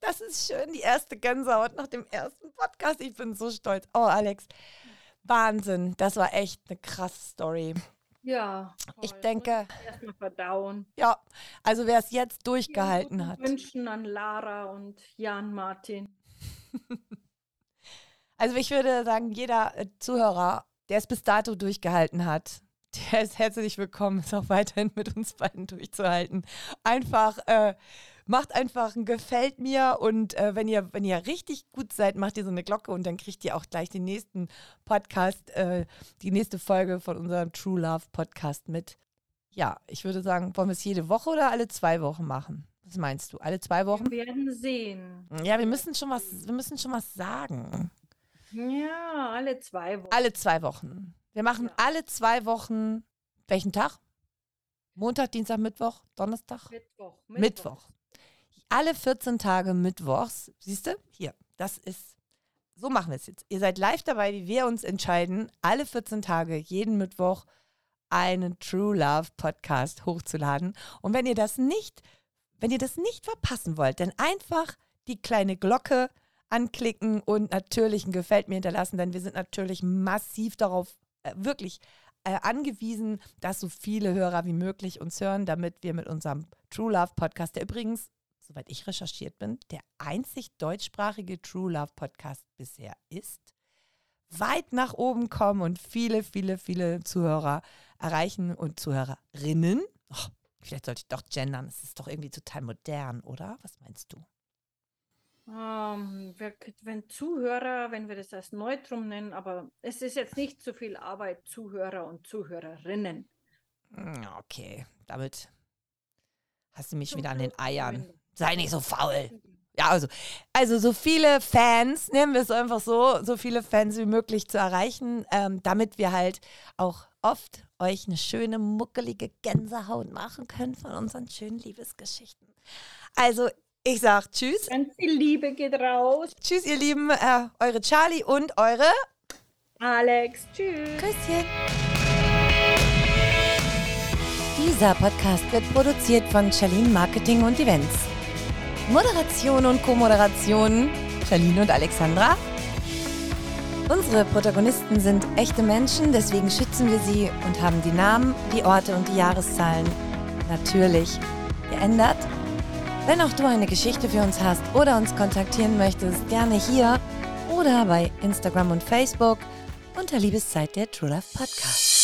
Das ist schön, die erste Gänsehaut nach dem ersten Podcast. Ich bin so stolz. Oh, Alex, Wahnsinn. Das war echt eine krasse Story. Ja. Ich toll. denke, Erstmal verdauen. ja, also wer es jetzt durchgehalten hat. Wünschen an Lara und Jan Martin. Also ich würde sagen, jeder äh, Zuhörer, der es bis dato durchgehalten hat, der ist herzlich willkommen, es auch weiterhin mit uns beiden durchzuhalten. Einfach, äh, macht einfach ein Gefällt mir und äh, wenn, ihr, wenn ihr richtig gut seid, macht ihr so eine Glocke und dann kriegt ihr auch gleich den nächsten Podcast, äh, die nächste Folge von unserem True Love Podcast mit. Ja, ich würde sagen, wollen wir es jede Woche oder alle zwei Wochen machen? Was meinst du? Alle zwei Wochen? Wir werden sehen. Ja, wir müssen schon was, wir müssen schon was sagen. Ja, alle zwei Wochen. Alle zwei Wochen. Wir machen Ja. alle zwei Wochen. Welchen Tag? Montag, Dienstag, Mittwoch, Donnerstag? Mittwoch. Mittwoch. Alle 14 Tage Mittwochs. Siehst du? Hier, das ist. So machen wir es jetzt. Ihr seid live dabei, wie wir uns entscheiden, alle 14 Tage, jeden Mittwoch, einen True Love Podcast hochzuladen. Und wenn ihr das nicht, wenn ihr das nicht verpassen wollt, dann einfach die kleine Glocke anklicken und natürlich ein Gefällt mir hinterlassen, denn wir sind natürlich massiv darauf äh, wirklich äh, angewiesen, dass so viele Hörer wie möglich uns hören, damit wir mit unserem True Love Podcast, der übrigens soweit ich recherchiert bin, der einzig deutschsprachige True Love Podcast bisher ist, weit nach oben kommen und viele, viele, viele Zuhörer erreichen und Zuhörerinnen. Oh, vielleicht sollte ich doch gendern, es ist doch irgendwie total modern, oder? Was meinst du? Ähm, wenn Zuhörer, wenn wir das als Neutrum nennen, aber es ist jetzt nicht so viel Arbeit, Zuhörer und Zuhörerinnen. Hm, okay, damit hast du mich wieder an den Eiern. Sei nicht so faul. Ja, also, also so viele Fans, nehmen wir es einfach so, so viele Fans wie möglich zu erreichen, ähm, damit wir halt auch oft euch eine schöne, muckelige Gänsehaut machen können von unseren schönen Liebesgeschichten. Also, ich sag Tschüss. Ganz viel Liebe geht raus. Tschüss, ihr Lieben, äh, eure Charlie und eure Alex. Tschüss. Küsschen. Dieser Podcast wird produziert von Charlene Marketing und Events. Moderation und Co-Moderation Charlene und Alexandra. Unsere Protagonisten sind echte Menschen, deswegen schützen wir sie und haben die Namen, die Orte und die Jahreszahlen natürlich geändert. Wenn auch du eine Geschichte für uns hast oder uns kontaktieren möchtest, gerne hier oder bei Instagram und Facebook unter Liebeszeit der True Love Podcast.